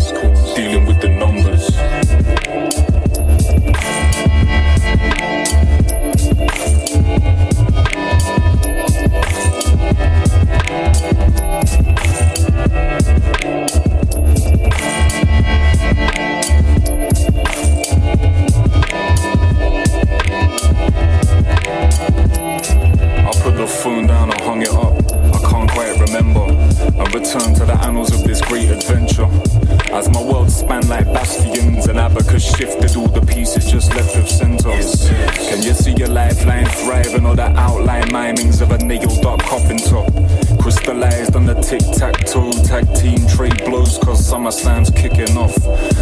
As my world span like bastions and abacus shifted, all the pieces just left of centers. Can you see your lifeline thriving or the outline mimings of a nailed up coffin top? Crystallized on the tic tac toe tag team trade blows cause SummerSlam's kicking off.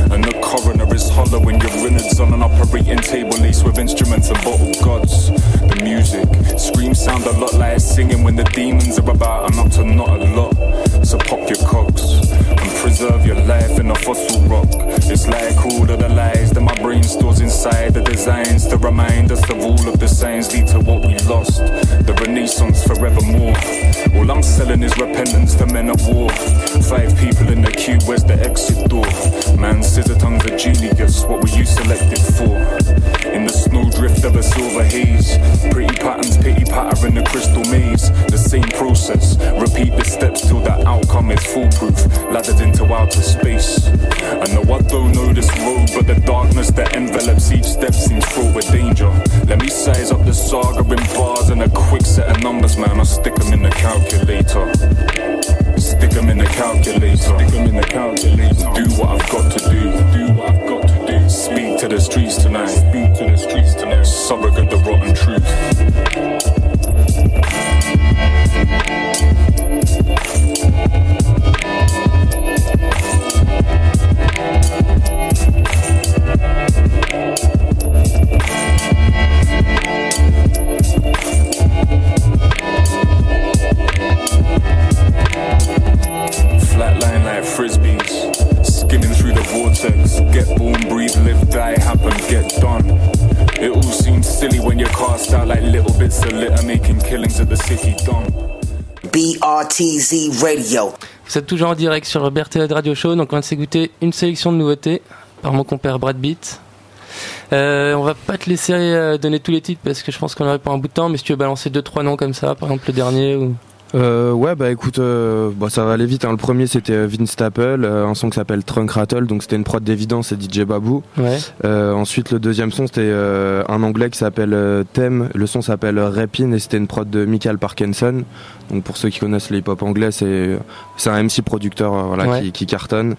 And the coroner is hollowing your innards on an operating table laced with instruments and bottle gods. The music screams sound a lot like singing when the demons are about and up to not a lot. So pop your cogs preserve your life in a fossil rock. It's like all of the lies that my brain stores inside the designs to remind us of all of the signs lead to what we lost. The renaissance forevermore. All I'm selling is repentance to men of war. Five people in the queue, where's the exit door? Man, scissor tongues are genius, what were you selected for? In the snowdrift of a silver haze. Pretty patterns, pity patter in the crystal maze. The same process, repeat the steps till the outcome is foolproof. Laddered into outer space. I know I don't know this road, but the darkness that envelops each step seems fraught with danger. Let me size up the saga in bars and a quick set of numbers, man. I'll stick them in the calculator. Stick them in the calculator. Stick them in the calculator. Do what I've got to do. Do what I've got to do. Speak to the streets tonight. Speak to the streets tonight. Surrogate the rotten truth. Vous êtes toujours en direct sur BRTZ Radio Show, donc on va s'écouter une sélection de nouveautés par mon compère Brad Beat. Euh, on va pas te laisser euh, donner tous les titres parce que je pense qu'on aurait pas un bout de temps, mais si tu veux balancer deux trois noms comme ça, par exemple le dernier ou. Euh, ouais bah écoute euh, bon, ça va aller vite hein. le premier c'était euh, Vince Staple euh, un son qui s'appelle Trunk Rattle donc c'était une prod d'évidence et DJ Babou Ouais. Euh, ensuite le deuxième son c'était euh, un anglais qui s'appelle Them le son s'appelle Rapin et c'était une prod de Michael Parkinson donc pour ceux qui connaissent le hip hop anglais c'est c'est un MC producteur voilà Ouais. qui, qui cartonne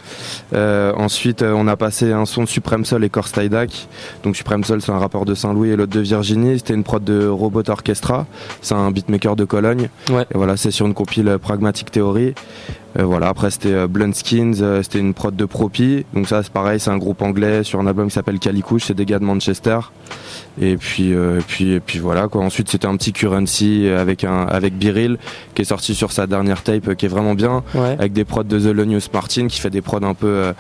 Euh, ensuite on a passé un son de Supreme Soul et Corse Tydak donc Supreme Soul c'est un rappeur de Saint-Louis et l'autre de Virginie c'était une prod de Robot Orchestra c'est un beatmaker de Cologne Ouais. et voilà c'est sur une compile euh, Pragmatic Theory. Euh, voilà après c'était euh, Blunt Skins c'était une prod de Propi. Donc ça c'est pareil c'est un groupe anglais sur un album qui s'appelle Calicouche c'est des gars de Manchester et puis euh, et puis et puis voilà quoi. Ensuite c'était un petit currency avec un avec Biril qui est sorti sur sa dernière tape euh, qui est vraiment bien. Ouais. avec des prods de The Lonius Martin qui fait des prods un peu euh,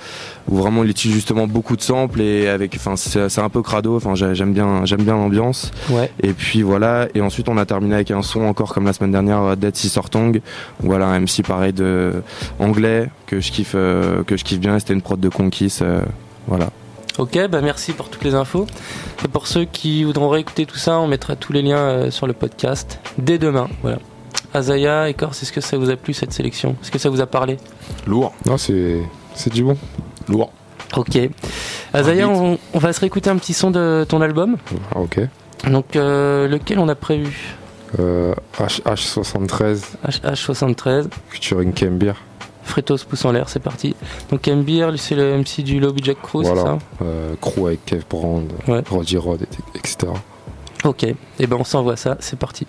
où vraiment il utilise justement beaucoup de samples et avec enfin c'est un peu crado. Enfin j'ai- j'aime bien j'aime bien l'ambiance. Ouais. et puis voilà. Et ensuite on a terminé avec un son encore comme la semaine dernière Dead Sea Sortong voilà un MC pareil de anglais que je kiffe euh, que je kiffe bien. C'était une prod de Conquis voilà Ok, bah merci pour toutes les infos. Et pour ceux qui voudront réécouter tout ça, on mettra tous les liens euh, sur le podcast dès demain. Voilà. Azaya et Corse, est-ce que ça vous a plu cette sélection? Est-ce que ça vous a parlé? Lourd. Non, c'est c'est du bon. Lourd. Ok. Azaya, on, on va se réécouter un petit son de ton album. Ah, ok. Donc, euh, lequel on a prévu? Euh, H, H73, H- H73. featuring Kembir. Fritos pousse en l'air, c'est parti. Donc, lui, c'est le MC du Lobby Jack Crew, c'est Voilà. ça Euh, crew avec Kev Brand, Ouais. Roddy Rod, et- etc. Ok. Et ben, on s'envoie ça, c'est parti.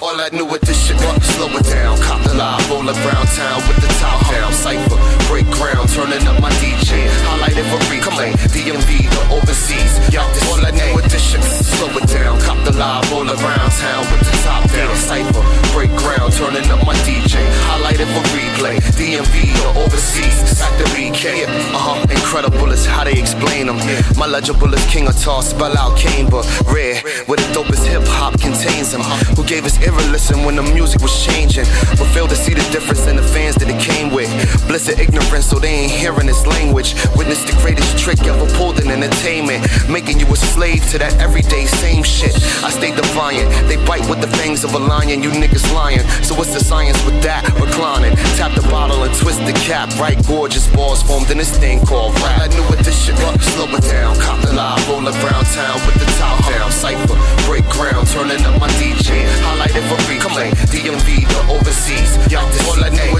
All I knew with this shit? Slow it down. Cop the live, roll around town with the top down. Cypher, break ground, turning up my DJ. Highlight it for replay. DMV, the overseas. Y'all just I knew with this shit, slow it down. Cop the live, roll around town with the top down. Cypher, break ground, turning up my DJ. Highlight it for replay. DMV, the overseas. At the BK. Uh huh, incredible is how they explain them. My legible is king of toss, spell out Kane, but rare. Where the dopest hip hop contains him. Who gave us listen when the music was changing, but failed to see the difference in the fans that it came with. Bliss of ignorance, so they ain't hearing this language. Witness the greatest trick ever pulled in entertainment, making you a slave to that everyday same shit. I stay defiant, they bite with the fangs of a lion, you niggas lying. So what's the science with that? Reclining, tap the bottle and twist the cap. Right, gorgeous balls formed in this thing called rap. I knew what this shit was. Slow it down, cop the live, roll around town with the top down. Cypher, break ground, turning up my DJ. Highlight for replay. DMV, the overseas. Yo, all I know.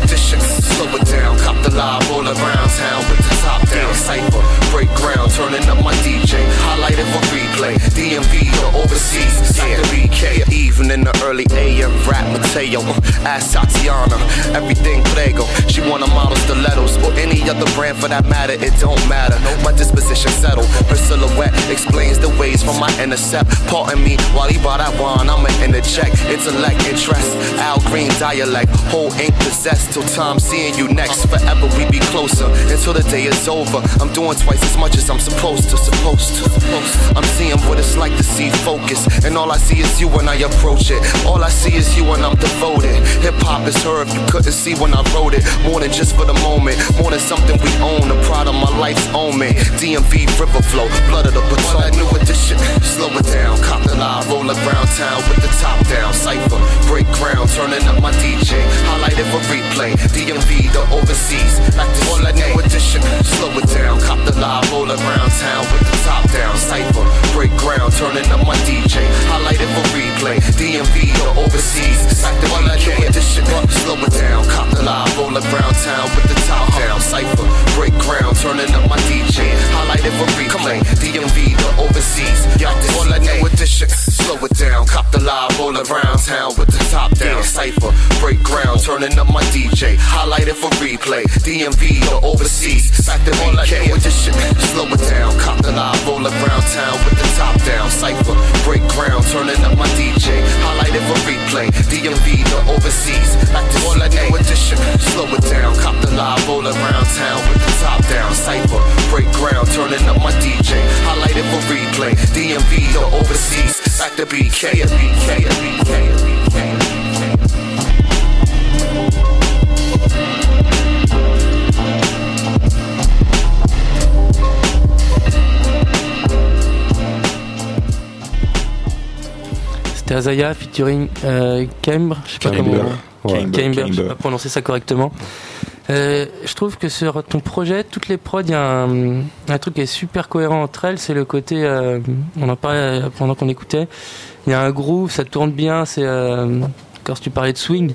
Slow it down, cop the live, roll around town with the top down. Cypher, break ground, turning up my DJ. Highlight it for replay. DMV, the overseas. BK. Even in the early AM, rap Mateo. Uh, Ask Tatiana, everything prego. She wanna model stilettos or any other brand for that matter. It don't matter. My disposition settled. Her silhouette explains the ways from my intercept. Pardon me while he bought that wine. I'ma interject. Intellect, interest. Al Green dialect. Whole ink possessed till time seeing you next. Forever we be closer until the day is over. I'm doing twice as much as I'm supposed to. Supposed to. I'm seeing what it's like to see focus. And all I see is you when I approach it. All I see is you when I'm devoted. Hip hop is her if you couldn't see when I wrote it. More than just for the moment, more than something we own. The pride of my life's own. DMV river flow, blood of the Potomac. New edition, slow it down. Cop the live, roll around town with the top down. Cypher, break ground, turning up my DJ. Highlight it for replay. DMV, the overseas. Like this all that new edition, slow it down. Cop the live, roll around town with the top down. Cypher, break ground, turning up my DJ. Highlight it for replay. DMV, the overseas. Like the all that new edition, slow it down. Cop the live, roll around town with the top down. Cypher, break ground, turning up my DJ. Highlight it for replay. DMV, the overseas. Like this all new edition, slow it down. Cop the live, roll around town with the top down. Cypher, break ground, turning up my DJ. Highlight it for replay. DMV, the overseas. Like the all that new edition, slow it down. Cop the live, roll around town with the top down. Cypher, break ground, turning up my DJ. Highlight it for replay. DMV, the overseas. Like the all that new edition, slow it down. Cop the live, roll around town with the top down. Cypher, break ground, turning up my DJ. Highlight it for replay. DMV, the overseas. The BK, BK, BK, BK. C'était Azaya featuring euh, Cambre, je sais pas Camber, comment. ouais. Camber, je sais pas prononcer ça correctement. Euh, je trouve que sur ton projet, toutes les prods, il y a un, un truc qui est super cohérent entre elles, c'est le côté, euh, on en parlait euh, pendant qu'on écoutait, il y a un groove, ça tourne bien, c'est quand tu parlais de swing.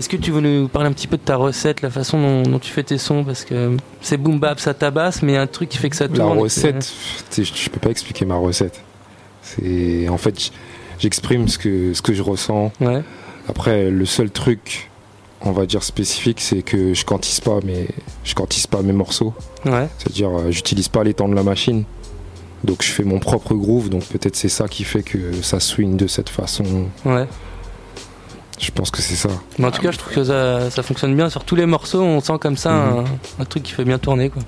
Est-ce que tu veux nous parler un petit peu de ta recette, la façon dont, dont tu fais tes sons? Parce que c'est boom bap, ça tabasse, mais il y a un truc qui fait que ça La tourne. que- recette, je, je peux pas expliquer ma recette. C'est en fait, j'exprime ce que ce que je ressens. Après, le seul truc, on va dire spécifique, c'est que je quantise pas, mais je quantise pas mes morceaux. Ouais. C'est-à-dire, euh, j'utilise pas les temps de la machine. Donc, je fais mon propre groove. Donc, peut-être c'est ça qui fait que ça swing de cette façon. Ouais. Je pense que c'est ça. Mais en tout cas, je trouve que ça, ça fonctionne bien. Sur tous les morceaux, on sent comme ça Mhm. un, un truc qui fait bien tourner. quoi.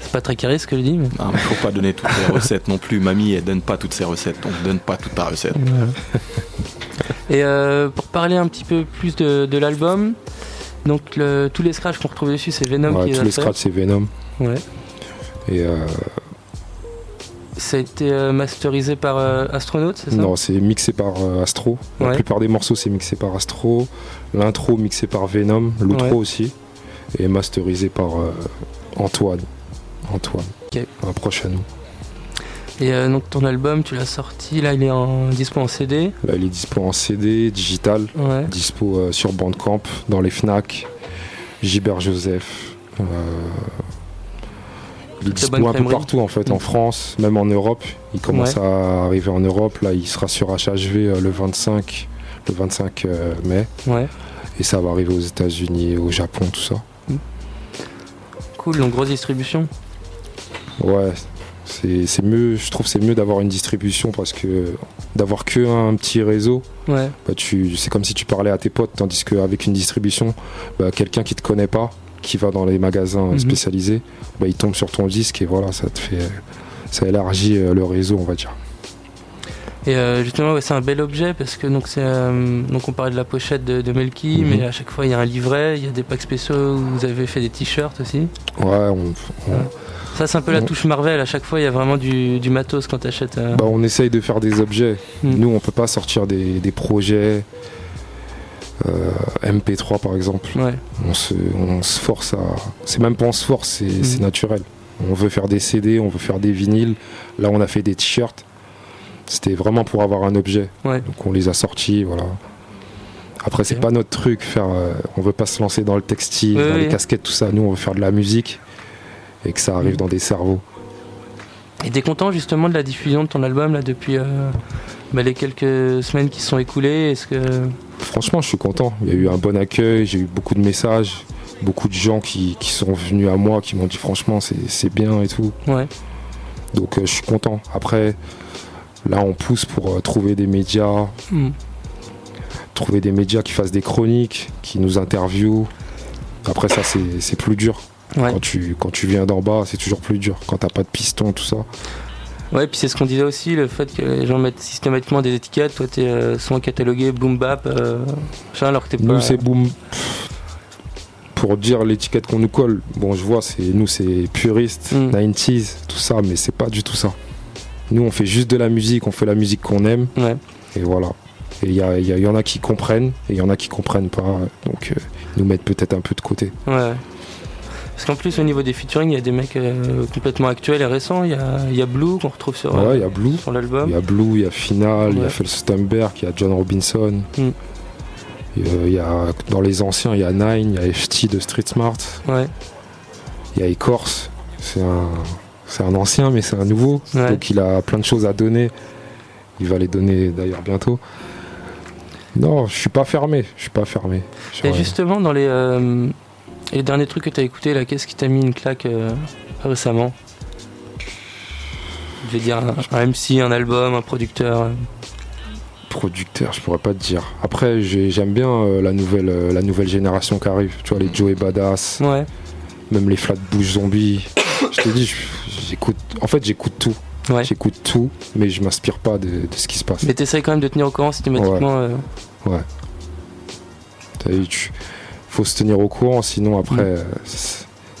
C'est pas très carré ce que je dis, mais. Mais faut pas donner toutes les recettes non plus. Mamie, elle donne pas toutes ses recettes, donc donne pas toute ta recette. Et euh, pour parler un petit peu plus de, de l'album, donc le- tous les scratchs qu'on retrouve dessus, c'est Venom Ouais, qui les tous les fait. scratchs, c'est Venom. Ouais. Et euh, Ça a été euh, masterisé par euh, Astronaut, c'est ça? Non, c'est mixé par euh, Astro. La Ouais. plupart des morceaux, c'est mixé par Astro. L'intro, mixé par Venom. L'outro Ouais. aussi. Et masterisé par Antoine. Antoine. Ok. Un proche à nous. Et euh, donc ton album, tu l'as sorti, là il est en dispo en CD. Là, il est dispo en CD, digital, Ouais. dispo euh, sur Bandcamp, dans les Fnac, Gilbert Joseph. euh, il est dispo un peu partout en fait, en France, même en Europe. Il commence Ouais. à arriver en Europe. Là, il sera sur HHV euh, le 25, le 25 euh, mai. Ouais. Et ça va arriver aux États-Unis, au Japon, tout ça. Cool, donc grosse distribution. Ouais, c'est c'est mieux. Je trouve c'est mieux d'avoir une distribution parce que d'avoir que un petit réseau, Ouais. bah tu, c'est comme si tu parlais à tes potes, tandis qu'avec une distribution, bah, quelqu'un qui te connaît pas, qui va dans les magasins Mhm. spécialisés, bah, il tombe sur ton disque et voilà, ça te fait, ça élargit euh, le réseau, on va dire. Et euh, justement, ouais, c'est un bel objet parce que donc c'est euh, donc on parlait de la pochette de, de Melky, Mhm. mais à chaque fois il y a un livret, il y a des packs spéciaux où vous avez fait des t-shirts aussi. Ouais, on, on- Ça c'est un peu la touche Marvel. À chaque fois il y a vraiment du, du matos quand t'achètes. euh, bah, on essaye de faire des objets. Mhm. Nous, on peut pas sortir des, des projets. Euh, MP3 par exemple, Ouais. on, se, on se force à. C'est même pas on se force, c'est c'est naturel. On veut faire des CD, on veut faire des vinyles. Là, on a fait des t-shirts. C'était vraiment pour avoir un objet. Ouais. Donc on les a sortis, voilà. Après, c'est pas notre truc. Faire, euh, on veut pas se lancer dans le textile, dans les casquettes, tout ça. Nous, on veut faire de la musique et que ça arrive Mhm. dans des cerveaux. Et t'es content justement de la diffusion de ton album là depuis euh, bah, les quelques semaines qui sont écoulées? Est-ce que Franchement, je suis content. Il y a eu un bon accueil, j'ai eu beaucoup de messages, beaucoup de gens qui, qui sont venus à moi, qui m'ont dit franchement c'est bien et tout. Ouais. Donc euh, je suis content. Après, là on pousse pour euh, trouver des médias, Hmm. trouver des médias qui fassent des chroniques, qui nous interviewent. Après ça c'est c'est plus dur. Ouais. Quand, tu, quand tu viens d'en bas, c'est toujours plus dur. Quand t'as pas de piston, tout ça. Ouais, puis c'est ce qu'on disait aussi, le fait que les gens mettent systématiquement des étiquettes. Toi, t'es euh, souvent catalogué boom bap, euh, machin, alors que t'es pas. Nous, c'est boom. Pour dire l'étiquette qu'on nous colle, bon, je vois, c'est nous, c'est puriste, Mm. 90s, tout ça, mais c'est pas du tout ça. Nous, on fait juste de la musique, on fait la musique qu'on aime. Et voilà. Et il y, y y en a qui comprennent, et il y en a qui comprennent pas. Donc, euh, ils nous mettent peut-être un peu de côté. Ouais. Parce qu'en plus, au niveau des featuring, il y a des mecs euh, complètement actuels et récents. Il y a, il y a Blue qu'on retrouve sur, Ouais, il y a Blue. sur l'album. Il y a Blue, il y a Final, il y a. Felsenberg, il y a John Robinson. Mm. Et, euh, il y a, dans les anciens, il y a Nine, il y a FT de Street Smart. Ouais. Il y a Ecorse, c'est un, c'est un ancien, mais c'est un nouveau. Ouais. Donc il a plein de choses à donner. Il va les donner d'ailleurs bientôt. Non, je suis pas fermé. Je suis pas fermé. Et justement, dans les, euh, les derniers trucs que t'as écouté, là, qu'est-ce qui t'a mis une claque euh, récemment? Je vais dire un, un MC, un album, un producteur. euh. producteur, je pourrais pas te dire. Après, j'ai- j'aime bien euh, la, nouvelle, la nouvelle génération qui arrive. Tu vois, les Joey Badass. Ouais. Même les Flatbush Zombies. je te dis, j'écoute. En fait, j'écoute tout. J'écoute tout, mais je m'inspire pas de, de ce qui se passe. Mais t'essayes quand même de tenir au courant systématiquement. euh, Ouais. T'as vu, tu- faut se tenir au courant, sinon après, Mm. euh,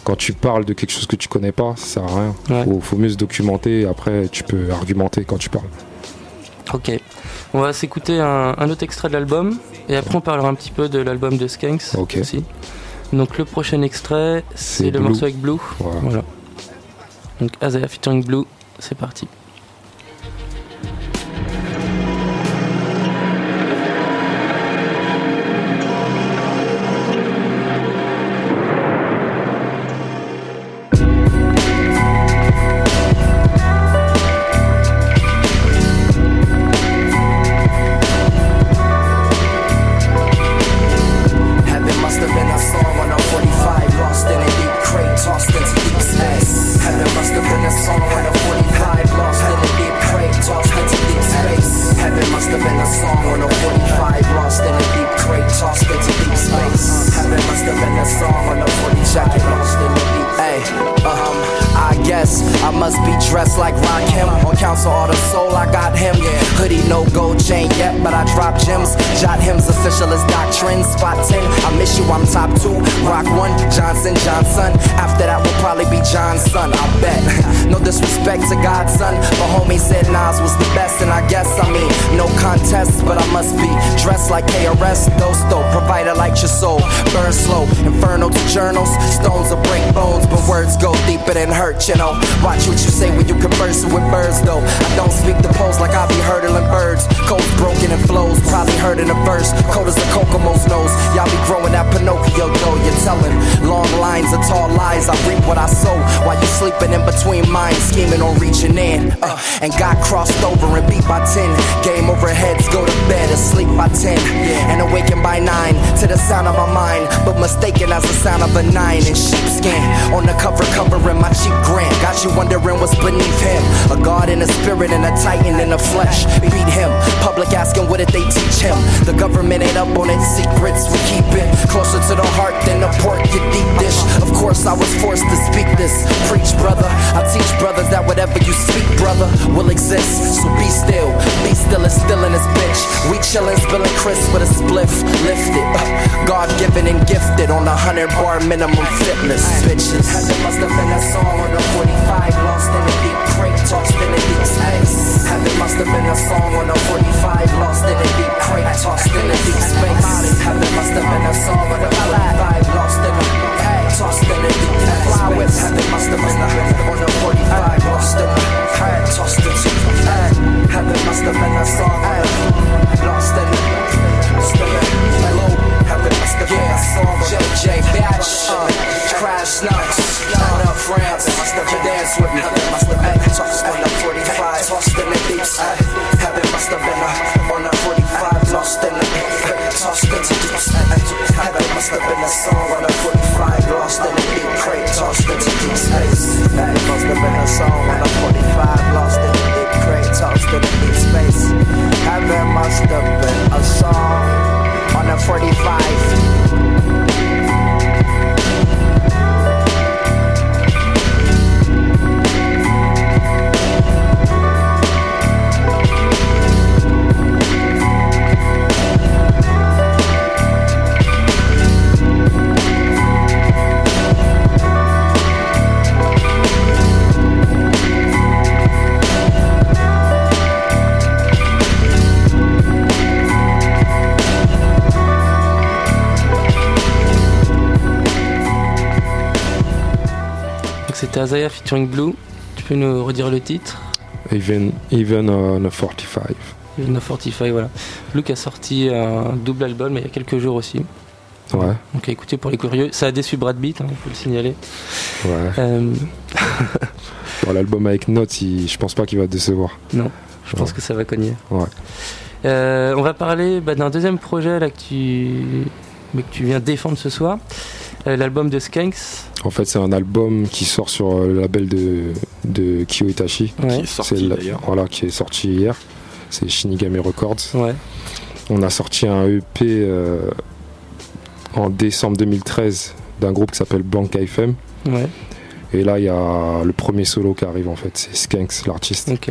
quand tu parles de quelque chose que tu connais pas, ça sert à rien. Ouais. Faut, faut mieux se documenter, et après tu peux argumenter quand tu parles. Ok. On va s'écouter un, un autre extrait de l'album et après on parlera un petit peu de l'album de Skanks aussi. Donc le prochain extrait, c'est C'est le Blue. morceau avec Blue. Voilà. Voilà. Donc Azaya featuring Blue, c'est parti. Burn slow, inferno to journals. Stones will break bones, but words go deeper than hurt, you know. Watch what you say when you conversing with birds, though. I don't speak the pose like I be hurdling birds. Codes broken and flows, probably heard in a verse. Cold as a Kokomo's nose. Y'all be growing that Pinocchio though. You're telling long lines of tall lies. I reap what I sow while you sleeping in between minds, scheming on reaching in. Uh, and got crossed over and beat by 10. Game over heads, go to bed, asleep by 10. And awaken by 9 to the sound of my mind. But mistaken as the sound of a 9 in sheepskin. On the cover, covering my cheap grant. Got you wondering what's beneath him. A god in a spirit and a titan in the flesh. Beat him. Public asking what did they teach him. The government ain't up on its secrets. We keep it closer to the heart than the pork you deep dish. Of course, I was forced to speak this. Preach, brother. I teach brothers that whatever you speak, brother, will exist. So be still. Be still and still in this bitch. We chillin', spillin' crisp with a spliff. Lifted. God given and gifted on a hundred bar minimum fitness. Bitches. Must have been a song on the 45. Lost in a space. Heaven must have been a song on the 45. Lost in a deep crate, tossed in a deep space. Heaven must have been a song on the 45. Lost in a tossed in a deep with. Heaven must have been a on the 45. Lost in a tossed in into Heaven must have been a song on the lost in a Hello, heaven must have been. JJ Batch, uh, Crash Nuts, Turn Up France, must dance with me. Must have been tossed on the 45, tossed in the deep side. Heaven must have been a, on the 45, lost in the deep, tossed into deep side. Heaven must have been a song on the 45, lost in the deep crate, tossed into deep space. Heaven must have been a song on the 45, lost in the deep crate, tossed into deep space. Heaven must have c'était Azaya featuring Blue. Tu peux nous redire le titre Even, even on a 45. Even a 45, voilà. Blue qui a sorti un double album il y a quelques jours aussi. Ouais. Donc à écouter pour les curieux. Ça a déçu Brad Beat, hein, on peut le signaler. Ouais. Euh, Bon, L'album avec Notes, il- je pense pas qu'il va te décevoir. non, je pense que ça va cogner. Ouais. Euh, on va parler bah, d'un deuxième projet là, que, tu... mais que tu viens défendre ce soir. Euh, L'album de Skanks. En fait, c'est un album qui sort sur euh, le label de, de Kyo Itachi. Ouais. Qui est sorti, d'ailleurs. Voilà, qui est sorti hier. C'est Shinigami Records. Ouais. On a sorti un EP euh, en décembre 2013 d'un groupe qui s'appelle Bank FM. Ouais. Et là, il y a le premier solo qui arrive en fait. C'est Skanks, l'artiste. Ok.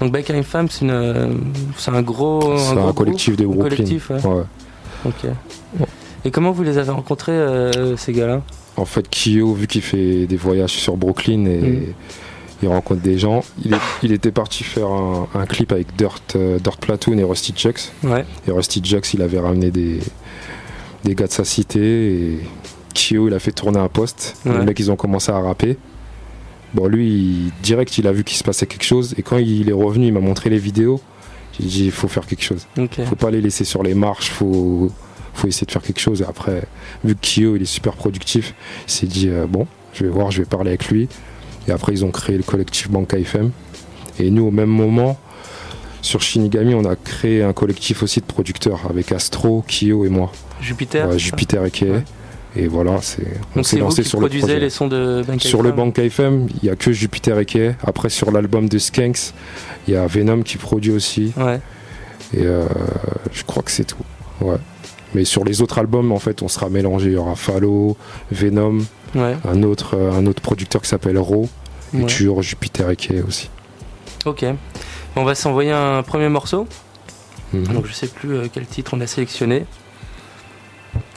Donc Baker and Femme, c'est un gros. C'est gros un collectif groupe, de un Brooklyn. collectif, ouais. Ouais. Ok. Et comment vous les avez rencontrés, euh, ces gars-là? En fait, Kyo, vu qu'il fait des voyages sur Brooklyn et Mm. il rencontre des gens, il, est- il était parti faire un, un clip avec Dirt, euh, Dirt Platoon et Rusty Jux. Ouais. Et Rusty Jux, il avait ramené des, des gars de sa cité et Kyo, il a fait tourner un poste. Ouais. Les mecs, ils ont commencé à rapper. Bon, lui, il- direct, il a vu qu'il se passait quelque chose et quand il est revenu, il m'a montré les vidéos. J'ai dit, il faut faire quelque chose. Ok. Faut pas les laisser sur les marches, faut, faut essayer de faire quelque chose. Et après, vu que Kyo il est super productif, il s'est dit euh, bon, je vais voir, je vais parler avec lui. Et après, ils ont créé le collectif Banca FM. Et nous, au même moment, sur Shinigami, on a créé un collectif aussi de producteurs avec Astro, Kyo et moi. Jupiter Ouais, Jupiter et Kay. Et voilà, c'est on s'est lancé sur le projet. les sons de Bank Sur le Bank FM, il y a que Jupiter et Kay. Après, sur l'album de Skanks, il y a Venom qui produit aussi. Ouais. Et euh, je crois que c'est tout. Ouais. Mais sur les autres albums, en fait, on sera mélangé. Il y aura Fallo, Venom, Ouais. un, autre, euh, un autre producteur qui s'appelle Ro, et toujours Jupiter et Kay aussi. Ok. On va s'envoyer un premier morceau. Mhm. Donc je sais plus euh, quel titre on a sélectionné.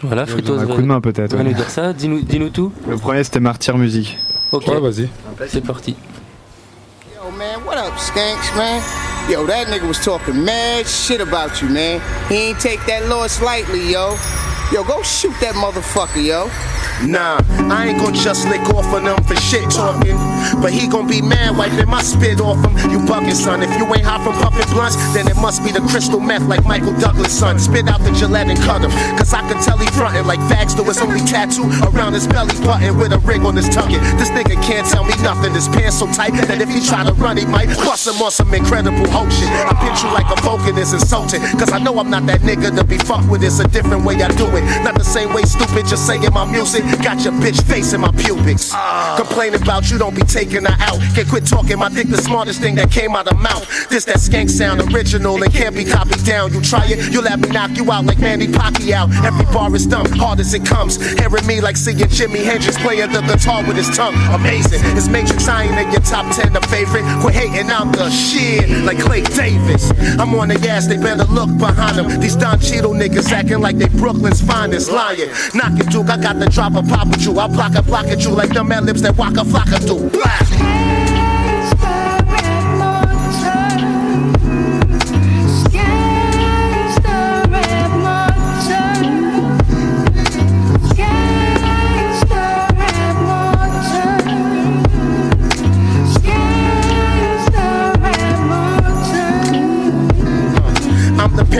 Voilà, Fritos un va- coup de main, peut-être, va ouais. nous dire ça. Dis-nous dis-nous tout. Le premier c'était Martyr Music. Ok. Ouais, vas-y. C'est parti. Yo, man, what up, skanks, man? Yo, that nigga was talking mad shit about you, man. He ain't take that loss lightly, yo. Yo, go shoot that motherfucker, yo. Nah, I ain't gonna just lick off on them for shit talking. But he gon' be mad wiping my spit off him. You bugging, son. If you ain't hot from puffin' blunts, then it must be the crystal meth like Michael Douglas, son. Spit out the Gillette and cut him. Cause I can tell he frontin' like fags do his only tattoo around his belly button with a ring on his tongue. This nigga can't tell me nothing. His pants so tight that if he try to run, he might bust him on some incredible Hulk shit. I pinch you like a Vulcan is insulting. Cause I know I'm not that nigga to be fucked with. It's a different way I do it. Not the same way stupid just saying my music. Got your bitch facing my pubics. Ah. Complain about you don't be taking her out. Can't quit talking. My dick the smartest thing that came out of mouth. This that skank sound original and can't be copied down. You try it, you'll have me knock you out like Manny Pacquiao. Every bar is dumb, hard as it comes. Hearing me like seeing Jimi Hendrix playing the guitar with his tongue. Amazing. It's Matrix, I ain't in your top 10, the favorite. Quit hating, I'm the shit like Clay Davis. I'm on the ass, they better look behind them. These Don Cheadle niggas acting like they Brooklyn's finest lying. Knock it, Duke, I got the drop of pop with you. I'll block a block at you like them mad lips that Waka Flocka do. Black.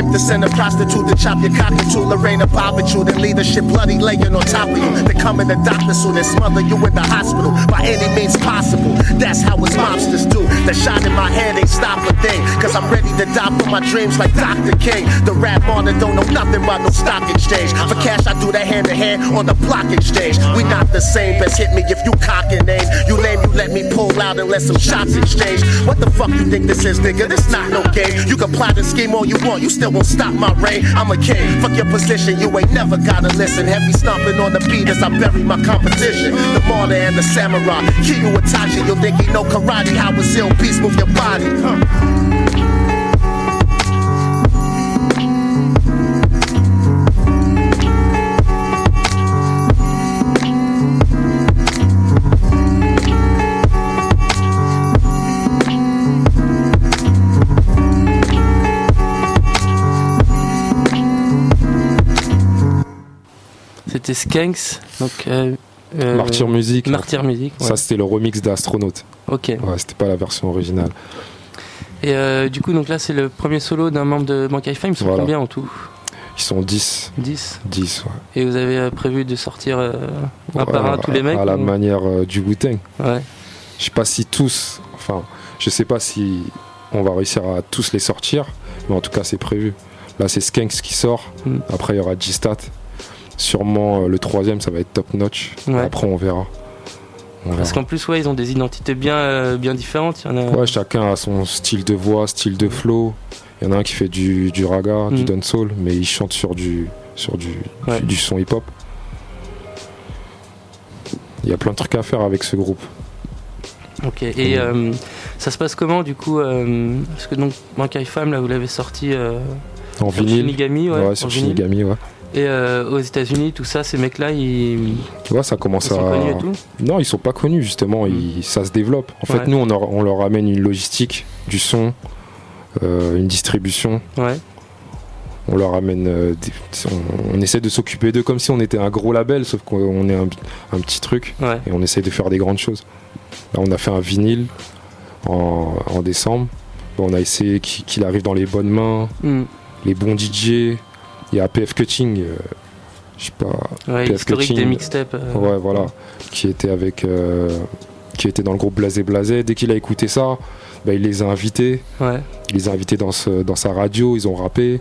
Pimp to send a prostitute to chop your cockatoo. Lorena Bobbitt then leave the shit bloody laying on top of you. They come in the doctor soon and smother you in the hospital by any means possible. That's how us mobsters do. The shot in my head ain't stop a thing. Cause I'm ready to die for my dreams like Dr. King. The rap on monster don't know nothing about no stock exchange. For cash, I do that hand to hand on the block exchange. We not the same, best hit me if you cock and aim. You lame, you let me pull out and let some shots exchange. What the fuck you think this is, nigga? This not no game. You can plot and scheme all you want, you still won't stop my reign. I'm a king, fuck your position, you ain't never gotta listen. Heavy stomping on the beat as I bury my competition. The martyr and the samurai. Kyo Itachi, you'll think he know karate. How his ill beast move your body. Huh. C'était Skanks. Donc euh, Euh, Martyr Music. Martyr Music. ouais. Ça, c'était le remix d'Astronaute. Ok. Ouais, c'était pas la version originale. Et euh, du coup, donc là, c'est le premier solo d'un membre de Bankai Five. Ils sont Voilà. combien en tout? Ils sont 10. 10 10, ouais. Et vous avez prévu de sortir un Ouais, par un tous les mecs À la ou- manière du Wu-Tang. Ouais. Je sais pas si tous. Enfin, je sais pas si on va réussir à tous les sortir, mais en tout cas, c'est prévu. Là, c'est Skanks qui sort. Mm. Après, il y aura G-Stat. Sûrement, euh, le troisième, ça va être Top Notch. Ouais. Après, on verra. Parce qu'en plus, ouais, ils ont des identités bien, euh, bien différentes. Il y en a... Ouais, chacun a son style de voix, style de flow. Il y en a un qui fait du, du raga, du Mm. dancehall, mais il chante sur du, sur du, Ouais. du, du son hip-hop. Il y a plein de trucs à faire avec ce groupe. Ok. Et euh, ça se passe comment du coup euh, Parce que donc Bankai Femme, là, vous l'avez sorti En sur vinyle. Shinigami, ouais. sur. Shinigami, ouais. Et euh, aux États-Unis, tout ça, ces mecs-là, ils. Tu vois, ça commence Ils à. sont connus et tout Non, ils sont pas connus justement. ils- Ça se développe. En fait, nous, on, leur- on leur amène une logistique, du son, euh, une distribution. Ouais. On leur amène. euh, des- on, on essaie de s'occuper d'eux comme si on était un gros label, sauf qu'on est un, un petit truc. Ouais. Et on essaie de faire des grandes choses. Là, on a fait un vinyle en, en décembre. Bon, on a essayé qu'il qu'il arrive dans les bonnes mains, Mm. les bons DJ. Il y a PF Cutting. euh, je sais pas. Ouais, PF historique des mixtapes, euh. Ouais, voilà. Qui était avec. euh, qui était dans le groupe Blasé Blasé. Dès qu'il a écouté ça, bah, il les a invités. Ouais. Il les a invités dans, ce- dans sa radio, ils ont rappé.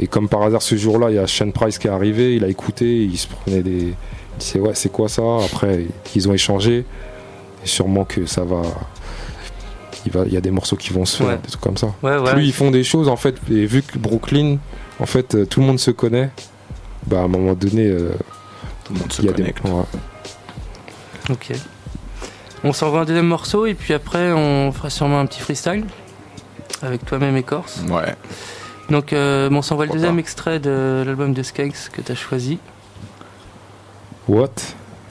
Et comme par hasard, ce jour-là, il y a Shane Price qui est arrivé, il a écouté, il se prenait des. Il disait, ouais, c'est quoi ça? Après, ils ont échangé. Et sûrement que ça va. Il, va, il y a des morceaux qui vont se faire, Ouais. des trucs comme ça. Ouais, ouais. Plus ils font des choses, en fait, et vu que Brooklyn, en fait, euh, tout le monde se connaît, bah à un moment donné. euh, Tout le monde se il y a des- ouais. Ok. On s'envoie un deuxième morceau et puis après, on fera sûrement un petit freestyle avec toi-même et Corse. Ouais. Donc, euh, on s'envoie le deuxième pas. extrait de l'album de Skanks que tu as choisi. What?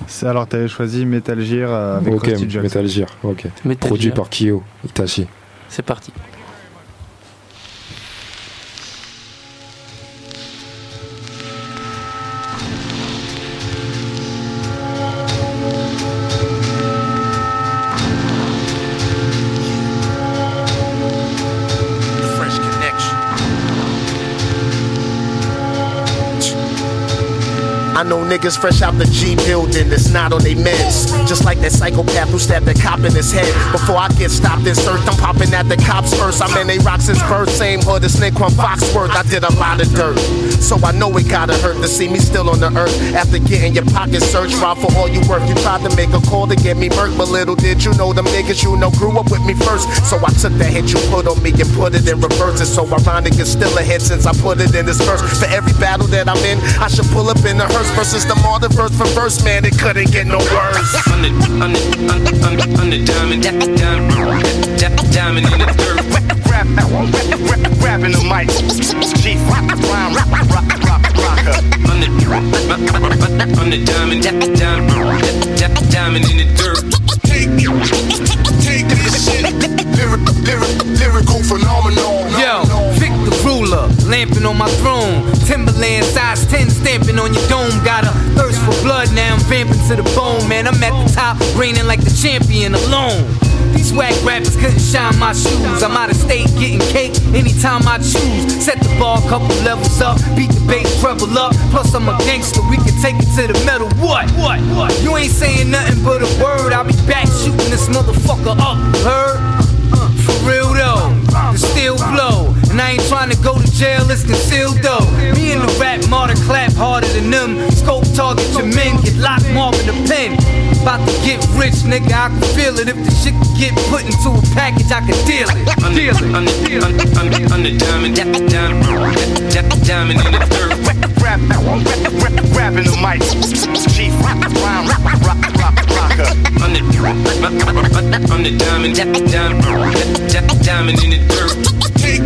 C'est alors t'avais choisi Metal Gear avec Ok, Rusty Jackson. Metal Gear, ok. Metal Produit Gear. par Kyo, Itachi. C'est parti. I know niggas fresh out the G building that's not on they meds. Just like that psychopath who stabbed that cop in his head. Before I get stopped and searched, I'm popping at the cops first. I'm in they rock since birth, same hood as Nick from Foxworth. I did a lot of dirt. So I know it gotta hurt to see me still on the earth. After getting your pocket searched, rob for all you worth. You tried to make a call to get me murked, but little did you know them niggas you know grew up with me first. So I took the hit you put on me and put it in reverse. It's so ironic it's still a hit since I put it in this verse. For every battle that I'm in, I should pull up in the hearse versus the martyr verse for verse, man. It couldn't get no worse. I'm the, I'm the, I'm the, I'm the, I'm the diamond, diamond, diamond, in the dirt. Rap, rap, rap, rapping the mic. Chief, rhyme, rock, rock, rocker. I'm the, I'm the diamond, diamond, diamond, diamond in the dirt. Yo, Vic the ruler, lamping on my throne. Timberland size 10 stamping on your dome. Got a thirst for blood now, I'm vamping to the bone. Man, I'm at the top, reigning like the champion alone. These swag rappers couldn't shine my shoes. I'm out of state getting cake anytime I choose. Set the bar a couple levels up, beat the bass treble up. Plus, I'm a gangster, we can take it to the metal. What? What? What? You ain't saying nothing but a word. I'll be back shooting this motherfucker up. Heard? For real though, the steel blow. And I ain't trying to go to jail, it's concealed though. Me and the rap martyr clap harder than them. Scope target your men, get locked, mark in the pen. About to get rich, nigga, I can feel it. If the shit can get put into a package, I can deal it. I'm the, Deal it. I'm the, I'm the, I'm the, I'm the diamond, diamond, diamond, diamond in the dirt. Rap, rap, rap, rapping the mic. Chief, rhyme, rock, rock, rocker. I'm the, I'm the diamond, diamond, diamond, diamond in the dirt. Take,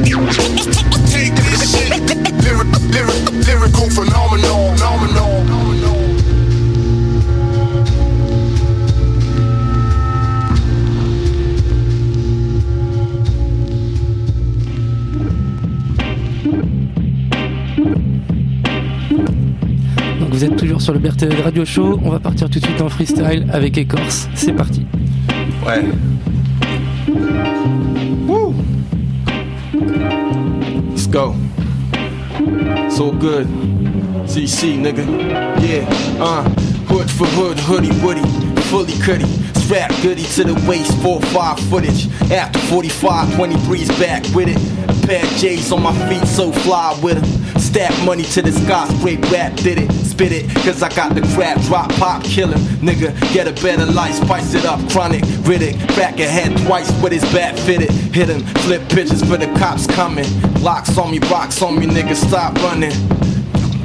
take this shit. Lyric, lyric, lyrical phenomenon. phenomenon. Vous êtes toujours sur le BRTL Radio Show. On va partir tout de suite en freestyle avec Écorce. C'est parti. Ouais. Woo. Let's go. So good. CC, nigga. Yeah, uh. Hood for hood, hoodie woody, fully cutty. Strap goody to the waist, 4-5 footage. After 45, 23's back with it. A pair J's on my feet, so fly with 'em. Stack money to the sky, straight rap, did it. Spit it, cause I got the crap, drop, pop, kill him. Nigga, get a better life, spice it up, chronic, Riddick. Back ahead twice with his bat fitted. Hit him, flip pitches for the cops coming. Locks on me, rocks on me, nigga, stop running.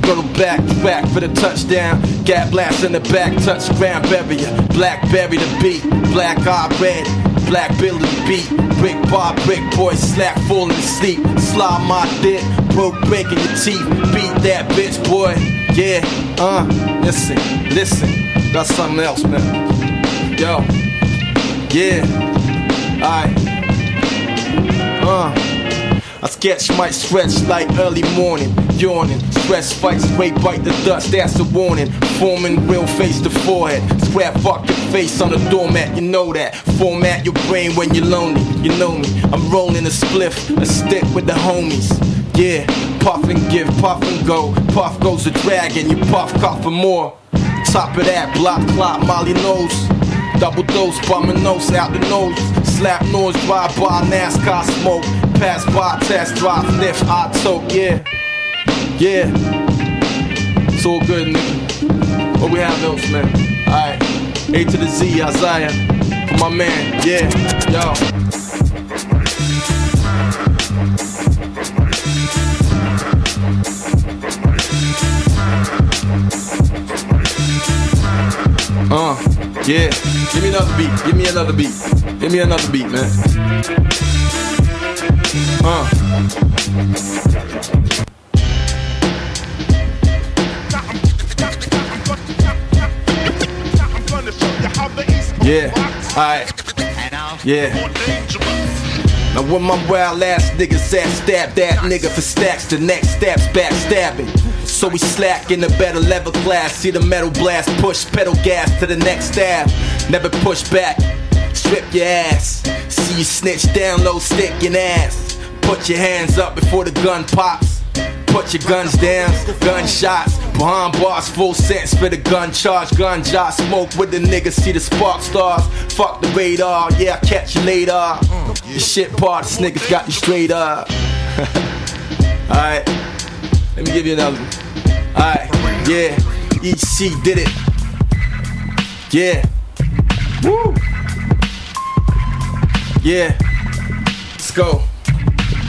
Go back, back for the touchdown. Gap blast in the back, touch ground barrier. Blackberry the beat, black eye red. Black the beat, brick bar, brick boy, slack falling asleep. Slide my dick, broke breaking your teeth. Beat that bitch, boy. Yeah, uh, listen, listen. Got something else, man. Yo, yeah, alright, uh. I sketch might stretch like early morning, yawning. Stress fights, straight bite the dust, that's a warning. Forming real face to forehead. Scrap fuck your face on the doormat, you know that. Format your brain when you're lonely, you know me. I'm rolling a spliff, a stick with the homies. Yeah, puff and give, puff and go. Puff goes the dragon, you puff, cough for more. Top of that, block, clot, Molly nose. Double dose, bumming nose out the nose. Slap noise, drive by, NASCAR smoke. Pass by, test drive, sniff, I toke, yeah. Yeah. It's all good, nigga. What we have else, man? Alright. A to the Z, Isaiah. For my man, yeah. Yo. Uh, yeah. Give me another beat. Give me another beat. Give me another beat, man. Uh. Yeah, alright. Yeah. Now when my wild ass niggas at, stab that nigga for stacks. The next step's backstabbing. So we slack in the better level class. See the metal blast, push pedal gas to the next stab. Never push back, strip your ass. See you snitch down low, stick your ass. Put your hands up before the gun pops. Put your guns down, gunshots. Behind bars, full sense for the gun charge. Gun jar, smoke with the niggas, see the spark stars. Fuck the radar, yeah, I'll catch you later. Mm. The shit part, this niggas got you straight up. Alright, let me give you another one. Alright, yeah, EC did it. Yeah. Woo! Yeah. Let's go.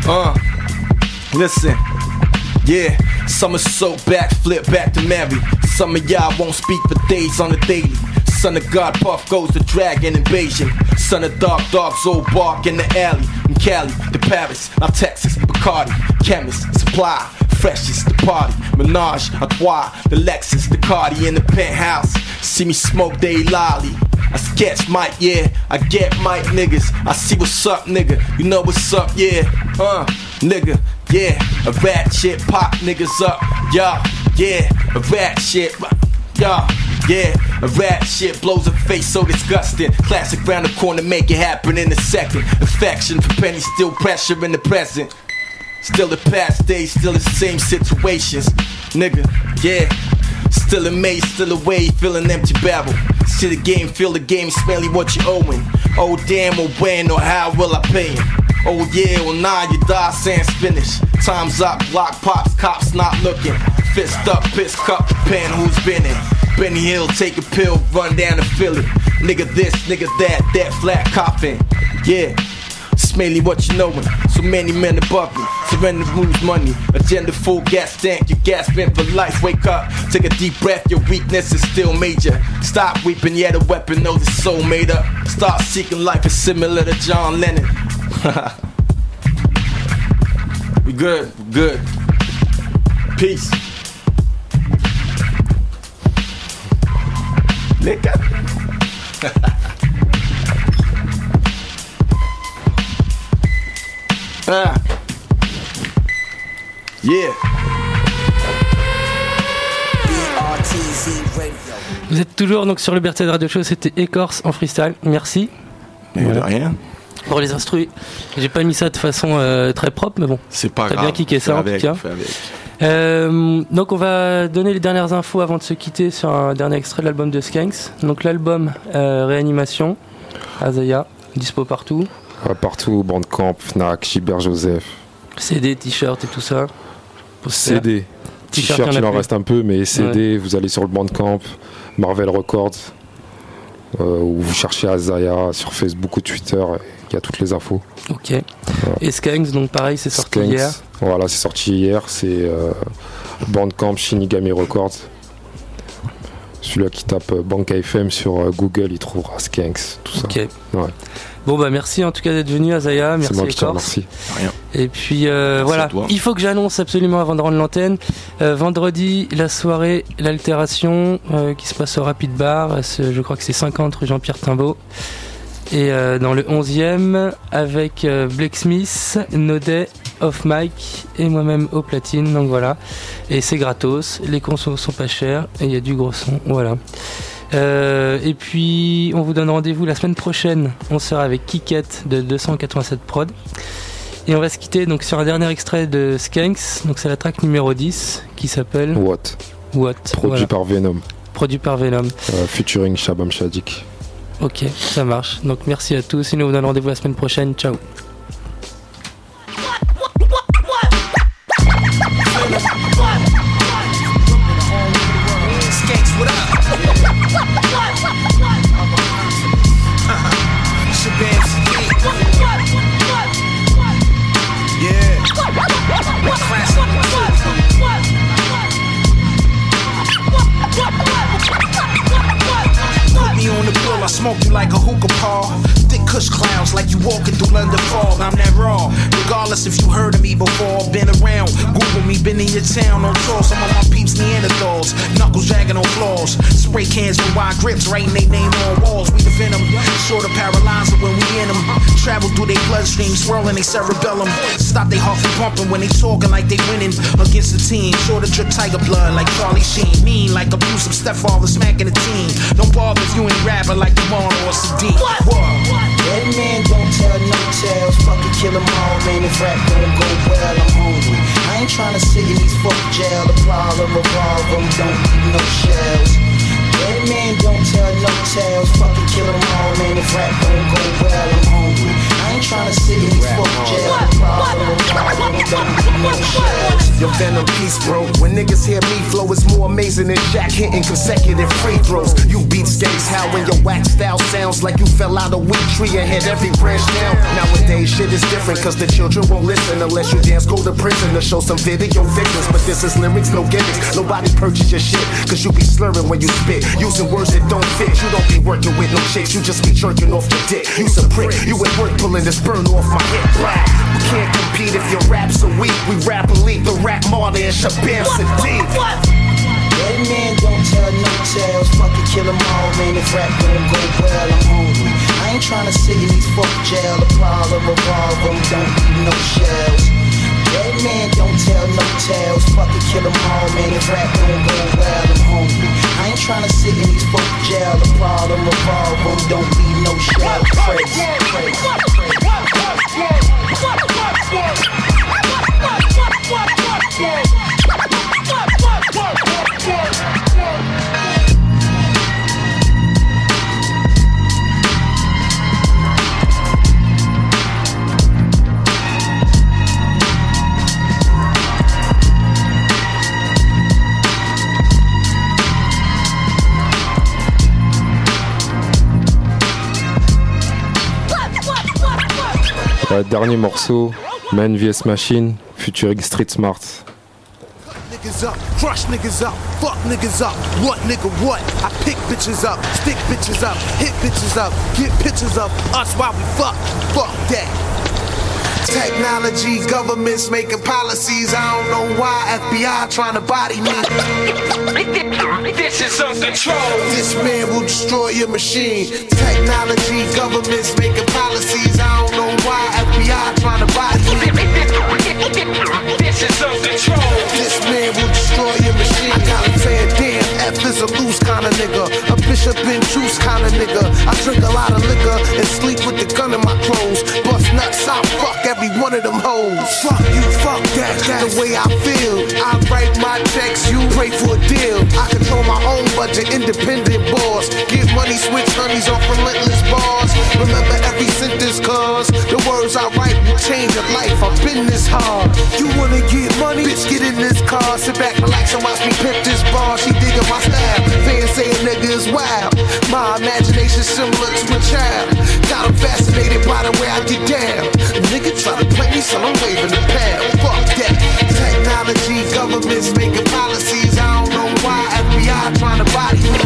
Uh. Listen. Yeah. Somersault back, flip back to Mary. Some of y'all won't speak for days on the daily. Son of God, Puff goes the dragon invasion. Son of Dark Dogs, old bark in the alley. From Cali to Paris, now Texas, Bacardi, chemist, supply, freshest, the party, Menage, a trois, the Lexus, the Cardi in the penthouse. See me smoke they lolly. I sketch Mike, yeah, I get Mike niggas. I see what's up, nigga. You know what's up, yeah, uh, nigga, yeah. A rat shit pop niggas up, y'all, yeah. A rat shit, y'all. Yeah, a rap shit blows a face so disgusting. Classic round the corner, make it happen in a second. Affection for pennies, still pressure in the present. Still the past days, still the same situations. Nigga, yeah. Still a maze, still away, feeling empty barrel. See the game, feel the game, smelly what you owing. Oh damn, or when or how will I pay him? Oh yeah, well nah, you die, sans finish. Time's up, block pops, cops not looking. Fist up, piss cup, pen who's been in. Benny Hill, take a pill, run down to Philly. Nigga this, nigga that, that flat coffin. Yeah. Smelly what you knowin', so many men above me. Surrender moves money, agenda full gas tank, you gasping for life. Wake up, take a deep breath, your weakness is still major. Stop weeping, yeah, the weapon knows it's so made up. Start seeking life is similar to John Lennon. we good, we good. Peace. Nigga. Ah. Yeah. Vous êtes toujours donc sur Liberté de Radio Show, c'était Écorce en freestyle. Merci. Mais de rien. Pour les instruits. J'ai pas mis ça de façon euh, très propre, mais bon. C'est pas T'as grave. bien kické ça en tout cas. Euh, donc on va donner les dernières infos avant de se quitter sur un dernier extrait de l'album de Skanks. Donc l'album euh, Réanimation, Azaya, dispo partout. Ouais, partout, Bandcamp, Fnac, Gilbert Joseph. CD, t-shirt et tout ça. CD. T-shirt, il en reste un peu, mais CD, vous allez sur le Bandcamp, Marvel Records, euh, ou vous cherchez Azaya sur Facebook ou Twitter, il y a toutes les infos. Ok. Et Skanks, donc pareil, c'est sorti Skanks, hier. Voilà, c'est sorti hier, c'est euh, Bandcamp Shinigami Records. Celui-là qui tape euh, Bank FM sur euh, Google, il trouvera Skanks, tout ça. Ok. Ouais. Bon bah merci en tout cas d'être venu Azaya, merci moi qui te Écorce. remercie. Rien. Et puis euh, voilà, il faut que j'annonce absolument avant de rendre l'antenne. Euh, vendredi, la soirée, l'altération euh, qui se passe au Rapid Bar, je crois que c'est 50 rue Jean-Pierre Timbaud. Et euh, dans le 11e, avec euh, Blake Smith, Nodet, Off Mic et moi-même au platine. Donc voilà. Et c'est gratos, les consos sont pas chers et il y a du gros son. Voilà. Euh, et puis, on vous donne rendez-vous la semaine prochaine. On sera avec Kiket de 287 Prod. Et on va se quitter donc sur un dernier extrait de Skanks. Donc c'est la track numéro 10 qui s'appelle What? What? Produit Voilà. par Venom, Produit par Venom. euh, featuring Shabam Shadik. Ok, ça marche. Donc merci à tous. Et nous on vous donne rendez-vous la semaine prochaine. Ciao. Smoke you like a hookah paw. Thick kush clouds like you walking through London fog. I'm that raw. Regardless if you heard of me before, been around. Google me, been in your town on tour. Some of my peeps Neanderthals, knuckles dragging on floors. Spray cans with wide grips, writing they name on walls. We the venom, sort of paralyzer when we in them. Travel through their bloodstream, swirling they cerebellum. Stop they heart from pumping when they talking like they winning against the team. Sort of drip tiger blood like Charlie Sheen. Mean like abusive stepfather smacking the team. Don't bother if you ain't rapping like Demar or Sadiq. What? That man don't tell no tales. Fucking kill 'em all, man. If rap don't go well, I'm hungry. I ain't tryna sit in these fuck jail. The problem revolve 'em, don't leave no shells. That man don't tell no tales. Fucking kill 'em all, man. If rap don't go well, I'm hungry. Ain't tryna sit in these fuck jail. Your venom piece, bro. When niggas hear me flow, it's more amazing than Jack hitting consecutive free throws. You beat skates, how when your wax style sounds like you fell out a weak tree and hit every branch down. Nowadays, shit is different, cause the children won't listen unless you dance, go to prison to show some video victims. But this is lyrics, no gimmicks. Nobody purchase your shit, cause you be slurring when you spit. Using words that don't fit. You don't be working with no chicks, you just be jerking off your dick. You some prick, you at work pulling this burn off my hip. Black. We can't compete if your raps are weak. We rap elite, the rap martyr and Shabaam Sahdeeq. That man don't tell no tales. Fucking kill 'em all, man. If rap don't go well, I'm hungry. I ain't tryna sit in these fuck jail. The problem revolve 'em, don't leave no shells. That man don't tell no tales. Fucking kill 'em all, man. If rap don't go well, I'm hungry. I ain't tryna sit in these fuck jail. The problem revolve 'em, don't leave no shells. Crazy, Euh, dernier morceau, Man vs Machine, featuring Street Smartz. Niggas up, crush niggas up, fuck niggas up, what nigga what? I pick bitches up, stick bitches up, hit bitches up, get pictures of us while we fuck, fuck that. Technology, governments making policies. I don't know why FBI trying to body me. This is uncontrolled. This man will destroy your machine. Technology, governments making policies. I don't know why FBI trying to body me. This is uncontrolled. This man will destroy your machine. I got him saying, damn, F is a loose kind of nigga. Those kind of nigga. I drink a lot of liquor and sleep with the gun in my clothes. Bust nuts, I fuck every one of them hoes. Fuck you, fuck that, that's the way I feel. I write my checks, you pray for a deal. I control my own budget, independent boss. Give money, switch honeys off relentless bars. Remember every sentence, cause the words I write will change your life. I've been this hard. You wanna get money? Bitch, get in this car. Sit back, relax, and watch me pimp this bar. She digging my style. Fans say a nigga is wild style. My imagination similar to a child. Got them fascinated by the way I get down. Nigga try to play me, so I'm waving the pad. Fuck that. Technology, governments making policies. I don't know why FBI trying to body me.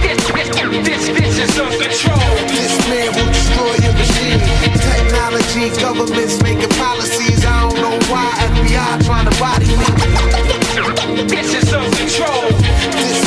This, this, this, this is uncontrolled. This man will destroy your machine. Technology, governments making policies. I don't know why FBI trying to body me. This is uncontrolled. This